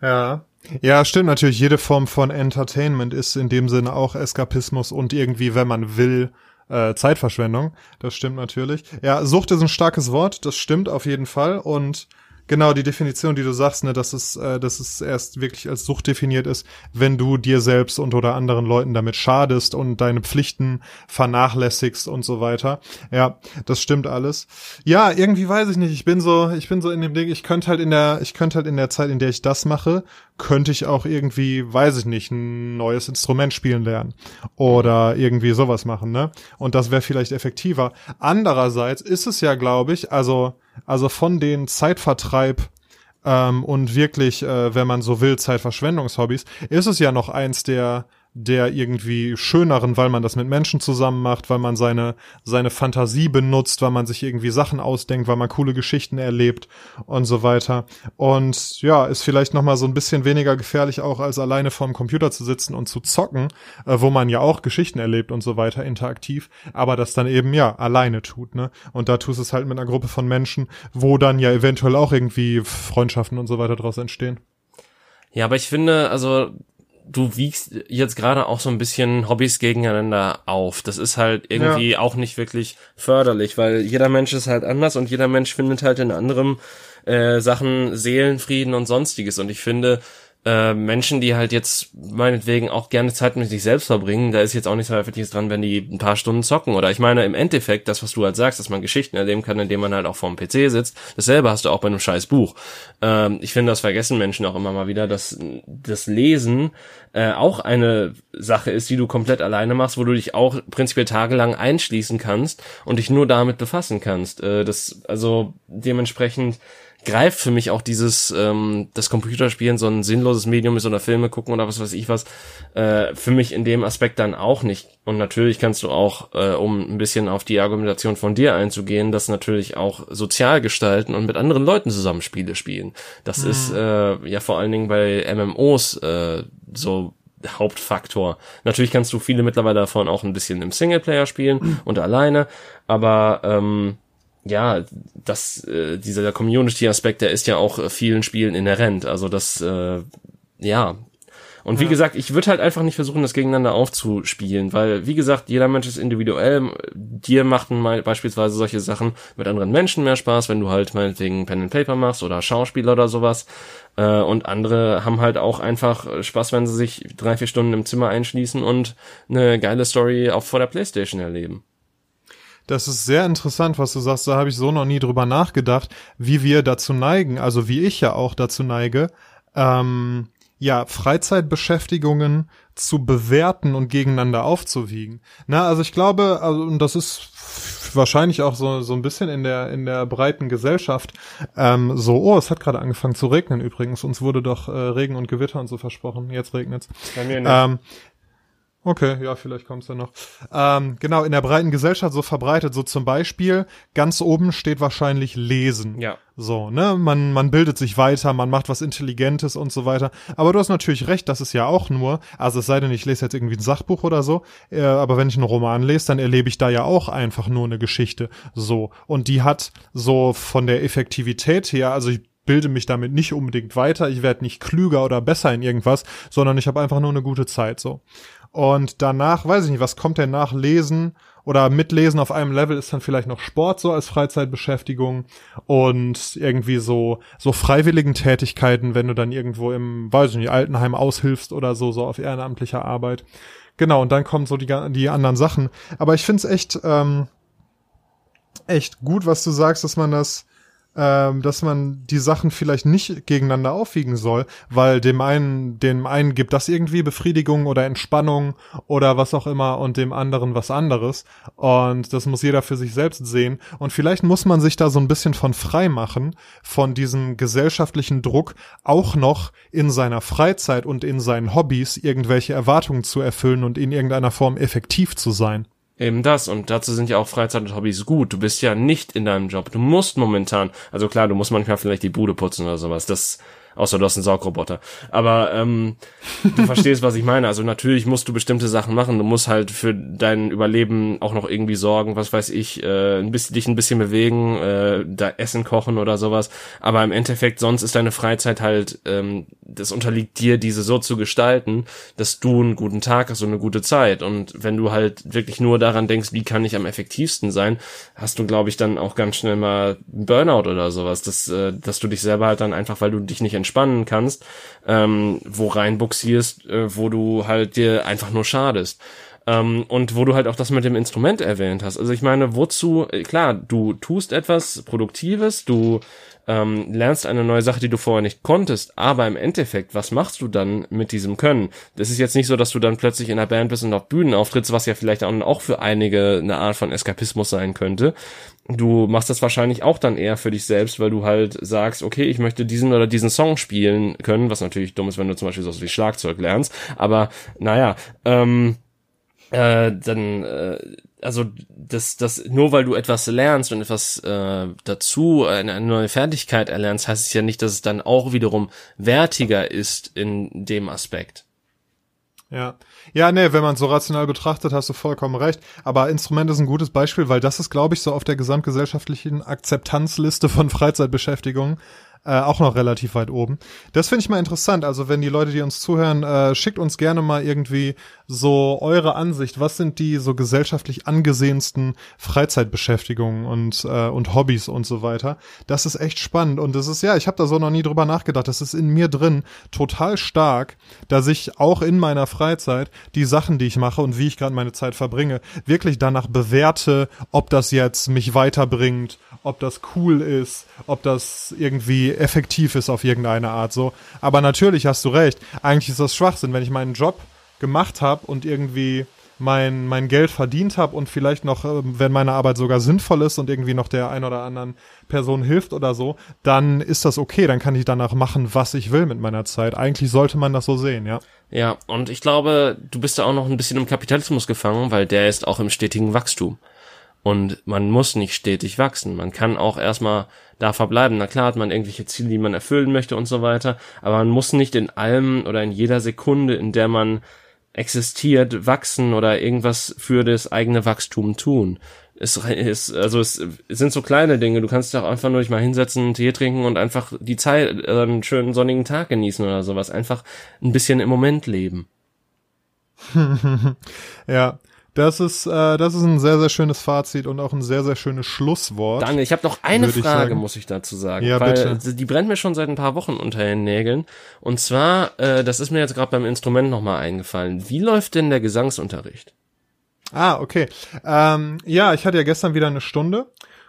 Ja, Ja, stimmt natürlich. Jede Form von Entertainment ist in dem Sinne auch Eskapismus und irgendwie, wenn man will, äh, Zeitverschwendung. Das stimmt natürlich. Ja, Sucht ist ein starkes Wort. Das stimmt auf jeden Fall. Und Genau, die Definition, die du sagst, ne, dass es, äh, dass es erst wirklich als Sucht definiert ist, wenn du dir selbst und oder anderen Leuten damit schadest und deine Pflichten vernachlässigst und so weiter. Ja, das stimmt alles. Ja, irgendwie weiß ich nicht. Ich bin so, ich bin so in dem Ding, ich könnte halt in der, ich könnte halt in der Zeit, in der ich das mache, könnte ich auch irgendwie, weiß ich nicht, ein neues Instrument spielen lernen oder irgendwie sowas machen, ne? Und das wäre vielleicht effektiver. Andererseits ist es ja, glaube ich, also also von den Zeitvertreib ähm, und wirklich, äh, wenn man so will, Zeitverschwendungshobbys, ist es ja noch eins der der irgendwie schöneren, weil man das mit Menschen zusammen macht, weil man seine, seine Fantasie benutzt, weil man sich irgendwie Sachen ausdenkt, weil man coole Geschichten erlebt und so weiter. Und ja, ist vielleicht nochmal so ein bisschen weniger gefährlich auch als alleine vorm Computer zu sitzen und zu zocken, äh, wo man ja auch Geschichten erlebt und so weiter interaktiv, aber das dann eben ja alleine tut, ne? Und da tust es halt mit einer Gruppe von Menschen, wo dann ja eventuell auch irgendwie Freundschaften und so weiter draus entstehen. Ja, aber ich finde, also du wiegst jetzt gerade auch so ein bisschen Hobbys gegeneinander auf. Das ist halt irgendwie ja. auch nicht wirklich förderlich, weil jeder Mensch ist halt anders und jeder Mensch findet halt in anderem äh, Sachen Seelenfrieden und sonstiges. Und ich finde, äh, Menschen, die halt jetzt meinetwegen auch gerne Zeit mit sich selbst verbringen, da ist jetzt auch nichts Verwerfliches dran, wenn die ein paar Stunden zocken. Oder ich meine, im Endeffekt, das, was du halt sagst, dass man Geschichten erleben kann, indem man halt auch vorm PC sitzt, dasselbe hast du auch bei einem scheiß Buch. Ähm, ich finde, das vergessen Menschen auch immer mal wieder, dass das Lesen äh, auch eine Sache ist, die du komplett alleine machst, wo du dich auch prinzipiell tagelang einschließen kannst und dich nur damit befassen kannst. Äh, das, also dementsprechend greift für mich auch dieses, ähm, das Computerspielen so ein sinnloses Medium ist oder Filme gucken oder was weiß ich was, äh, für mich in dem Aspekt dann auch nicht. Und natürlich kannst du auch, äh, um ein bisschen auf die Argumentation von dir einzugehen, das natürlich auch sozial gestalten und mit anderen Leuten zusammen Spiele spielen. Das mhm. ist äh, ja vor allen Dingen bei MMOs äh, so Hauptfaktor. Natürlich kannst du viele mittlerweile davon auch ein bisschen im Singleplayer spielen mhm. und alleine, aber ähm, ja, das, äh, dieser Community-Aspekt, der ist ja auch äh, vielen Spielen inhärent. Also das, äh, ja. Und wie ja. gesagt, ich würde halt einfach nicht versuchen, das gegeneinander aufzuspielen, weil, wie gesagt, jeder Mensch ist individuell. Dir machten mal beispielsweise solche Sachen mit anderen Menschen mehr Spaß, wenn du halt meinetwegen Pen and Paper machst oder Schauspieler oder sowas. Äh, und andere haben halt auch einfach Spaß, wenn sie sich drei, vier Stunden im Zimmer einschließen und eine geile Story auch vor der Playstation erleben. Das ist sehr interessant, was du sagst. Da habe ich so noch nie drüber nachgedacht, wie wir dazu neigen, also wie ich ja auch dazu neige, ähm, ja, Freizeitbeschäftigungen zu bewerten und gegeneinander aufzuwiegen. Na, also ich glaube, also, und das ist wahrscheinlich auch so, so ein bisschen in der, in der breiten Gesellschaft, ähm, so, oh, es hat gerade angefangen zu regnen übrigens. Uns wurde doch äh, Regen und Gewitter und so versprochen. Jetzt regnet's. Bei mir nicht. Ähm, Okay, ja, vielleicht kommt's ja noch. Ähm, genau, in der breiten Gesellschaft so verbreitet, so zum Beispiel, ganz oben steht wahrscheinlich Lesen. Ja. So, ne, man, man bildet sich weiter, man macht was Intelligentes und so weiter. Aber du hast natürlich recht, das ist ja auch nur, also es sei denn, ich lese jetzt irgendwie ein Sachbuch oder so, äh, aber wenn ich einen Roman lese, dann erlebe ich da ja auch einfach nur eine Geschichte. So. Und die hat so von der Effektivität her, also ich bilde mich damit nicht unbedingt weiter, ich werde nicht klüger oder besser in irgendwas, sondern ich habe einfach nur eine gute Zeit so. Und danach, weiß ich nicht, was kommt denn nach Lesen oder Mitlesen auf einem Level ist dann vielleicht noch Sport so als Freizeitbeschäftigung und irgendwie so, so freiwilligen Tätigkeiten, wenn du dann irgendwo im, weiß ich nicht, Altenheim aushilfst oder so, so auf ehrenamtlicher Arbeit. Genau, und dann kommen so die, die anderen Sachen. Aber ich find's echt, ähm, echt gut, was du sagst, dass man das, ähm, dass man die Sachen vielleicht nicht gegeneinander aufwiegen soll, weil dem einen, dem einen gibt das irgendwie Befriedigung oder Entspannung oder was auch immer und dem anderen was anderes. Und das muss jeder für sich selbst sehen. Und vielleicht muss man sich da so ein bisschen von frei machen, von diesem gesellschaftlichen Druck, auch noch in seiner Freizeit und in seinen Hobbys irgendwelche Erwartungen zu erfüllen und in irgendeiner Form effektiv zu sein. Eben das. Und dazu sind ja auch Freizeit und Hobbys gut. Du bist ja nicht in deinem Job. Du musst momentan, also klar, du musst manchmal vielleicht die Bude putzen oder sowas. Das Außer du hast einen Saugroboter. Aber ähm, du verstehst, was ich meine. Also natürlich musst du bestimmte Sachen machen. Du musst halt für dein Überleben auch noch irgendwie sorgen, was weiß ich, äh, ein bisschen, dich ein bisschen bewegen, äh, da Essen kochen oder sowas. Aber im Endeffekt, sonst ist deine Freizeit halt, ähm, das unterliegt dir, diese so zu gestalten, dass du einen guten Tag hast und eine gute Zeit. Und wenn du halt wirklich nur daran denkst, wie kann ich am effektivsten sein, hast du, glaube ich, dann auch ganz schnell mal Burnout oder sowas, dass, äh, dass du dich selber halt dann einfach, weil du dich nicht entspannen kannst, ähm, wo reinbuxierst, äh, wo du halt dir einfach nur schadest. Ähm, und wo du halt auch das mit dem Instrument erwähnt hast. Also ich meine, wozu, äh, klar, du tust etwas Produktives, du ähm, lernst eine neue Sache, die du vorher nicht konntest, aber im Endeffekt, was machst du dann mit diesem Können? Das ist jetzt nicht so, dass du dann plötzlich in der Band bist und auf Bühnen auftrittst, was ja vielleicht auch für einige eine Art von Eskapismus sein könnte. Du machst das wahrscheinlich auch dann eher für dich selbst, weil du halt sagst, okay, ich möchte diesen oder diesen Song spielen können, was natürlich dumm ist, wenn du zum Beispiel so wie Schlagzeug lernst, aber naja, ähm, äh, dann, äh, also das, das, nur weil du etwas lernst und etwas äh, dazu, eine, eine neue Fertigkeit erlernst, heißt es ja nicht, dass es dann auch wiederum wertiger ist in dem Aspekt. Ja. Ja, nee, wenn man so rational betrachtet, hast du vollkommen recht. Aber Instrument ist ein gutes Beispiel, weil das ist, glaube ich, so auf der gesamtgesellschaftlichen Akzeptanzliste von Freizeitbeschäftigung äh, auch noch relativ weit oben. Das finde ich mal interessant. Also wenn die Leute, die uns zuhören, äh, schickt uns gerne mal irgendwie so eure Ansicht. Was sind die so gesellschaftlich angesehensten Freizeitbeschäftigungen und äh, und Hobbys und so weiter? Das ist echt spannend und das ist ja, ich habe da so noch nie drüber nachgedacht. Das ist in mir drin total stark, dass ich auch in meiner Freizeit die Sachen, die ich mache und wie ich gerade meine Zeit verbringe, wirklich danach bewerte, ob das jetzt mich weiterbringt, ob das cool ist, ob das irgendwie effektiv ist auf irgendeine Art so. Aber natürlich hast du recht. Eigentlich ist das Schwachsinn, wenn ich meinen Job gemacht habe und irgendwie mein, mein Geld verdient habe und vielleicht noch, ähm, wenn meine Arbeit sogar sinnvoll ist und irgendwie noch der ein oder anderen Person hilft oder so, dann ist das okay, dann kann ich danach machen, was ich will mit meiner Zeit. Eigentlich sollte man das so sehen, ja. Ja, und ich glaube, du bist da auch noch ein bisschen im Kapitalismus gefangen, weil der ist auch im stetigen Wachstum. Und man muss nicht stetig wachsen. Man kann auch erstmal da verbleiben. Na klar hat man irgendwelche Ziele, die man erfüllen möchte und so weiter. Aber man muss nicht in allem oder in jeder Sekunde, in der man existiert, wachsen oder irgendwas für das eigene Wachstum tun. Es ist, also es, sind so kleine Dinge. Du kannst doch einfach nur dich mal hinsetzen, Tee trinken und einfach die Zeit, äh, einen schönen sonnigen Tag genießen oder sowas. Einfach ein bisschen im Moment leben. ja, das ist, äh, das ist ein sehr, sehr schönes Fazit und auch ein sehr, sehr schönes Schlusswort. Danke, ich habe noch eine Frage, ich muss ich dazu sagen. Ja, weil bitte. Die brennt mir schon seit ein paar Wochen unter den Nägeln. Und zwar, äh, das ist mir jetzt gerade beim Instrument nochmal eingefallen. Wie läuft denn der Gesangsunterricht? Ah, okay. Ähm, ja, ich hatte ja gestern wieder eine Stunde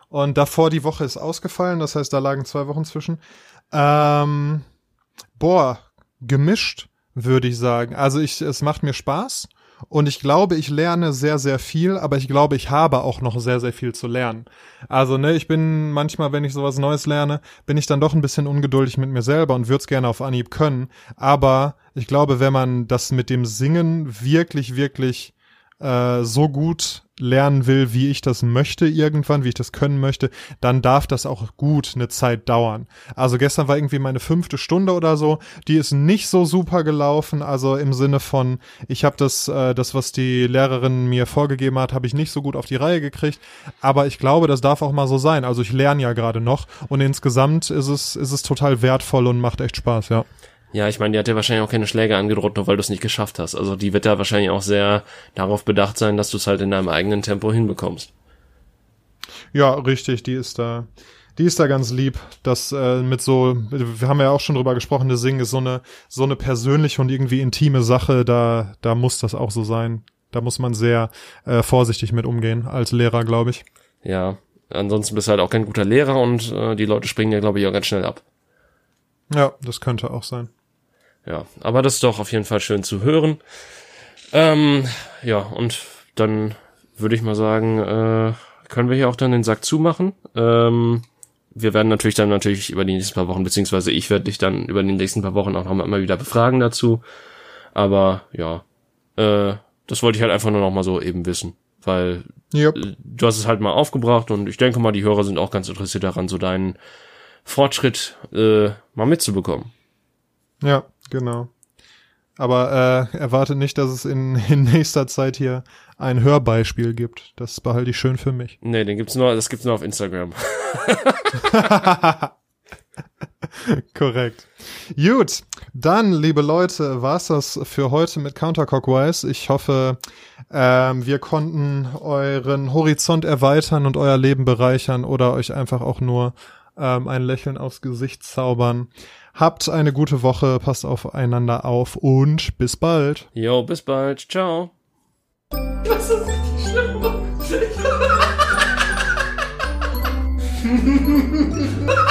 und davor die Woche ist ausgefallen, das heißt, da lagen zwei Wochen zwischen. Ähm, boah, gemischt, würde ich sagen. Also ich, es macht mir Spaß. Und ich glaube, ich lerne sehr, sehr viel, aber ich glaube, ich habe auch noch sehr, sehr viel zu lernen. Also, ne, ich bin manchmal, wenn ich sowas Neues lerne, bin ich dann doch ein bisschen ungeduldig mit mir selber und würde es gerne auf Anhieb können. Aber ich glaube, wenn man das mit dem Singen wirklich, wirklich äh, so gut lernen will, wie ich das möchte irgendwann, wie ich das können möchte, dann darf das auch gut eine Zeit dauern. Also gestern war irgendwie meine fünfte Stunde oder so, die ist nicht so super gelaufen, also im Sinne von, ich habe das, äh, das, was die Lehrerin mir vorgegeben hat, habe ich nicht so gut auf die Reihe gekriegt, aber ich glaube, das darf auch mal so sein. Also ich lerne ja gerade noch und insgesamt ist es, ist es total wertvoll und macht echt Spaß, ja. Ja, ich meine, die hat dir wahrscheinlich auch keine Schläge angedroht, nur weil du es nicht geschafft hast. Also die wird da wahrscheinlich auch sehr darauf bedacht sein, dass du es halt in deinem eigenen Tempo hinbekommst. Ja, richtig, die ist da. Die ist da ganz lieb, das äh, mit so, wir haben ja auch schon drüber gesprochen, das Singen ist so eine so eine persönliche und irgendwie intime Sache, da da muss das auch so sein. Da muss man sehr äh, vorsichtig mit umgehen als Lehrer, glaube ich. Ja, ansonsten bist du halt auch kein guter Lehrer und äh, die Leute springen ja, glaube ich, auch ganz schnell ab. Ja, das könnte auch sein. Ja, aber das ist doch auf jeden Fall schön zu hören. Ähm, ja, und dann würde ich mal sagen, äh, können wir hier auch dann den Sack zumachen. Ähm, wir werden natürlich dann natürlich über die nächsten paar Wochen, beziehungsweise ich werde dich dann über die nächsten paar Wochen auch noch mal wieder befragen dazu. Aber ja, äh, das wollte ich halt einfach nur noch mal so eben wissen, weil yep. du hast es halt mal aufgebracht und ich denke mal, die Hörer sind auch ganz interessiert daran, so deinen Fortschritt äh, mal mitzubekommen. Ja, genau. Aber äh, erwartet nicht, dass es in, in nächster Zeit hier ein Hörbeispiel gibt. Das behalte ich schön für mich. Nee, den gibt's nur, das gibt's nur auf Instagram. Korrekt. Gut, dann, liebe Leute, war's das für heute mit Counterclockwise. Ich hoffe, ähm, wir konnten euren Horizont erweitern und euer Leben bereichern oder euch einfach auch nur ähm, ein Lächeln aufs Gesicht zaubern. Habt eine gute Woche, passt aufeinander auf und bis bald. Jo, bis bald. Ciao. Das ist richtig schlimm.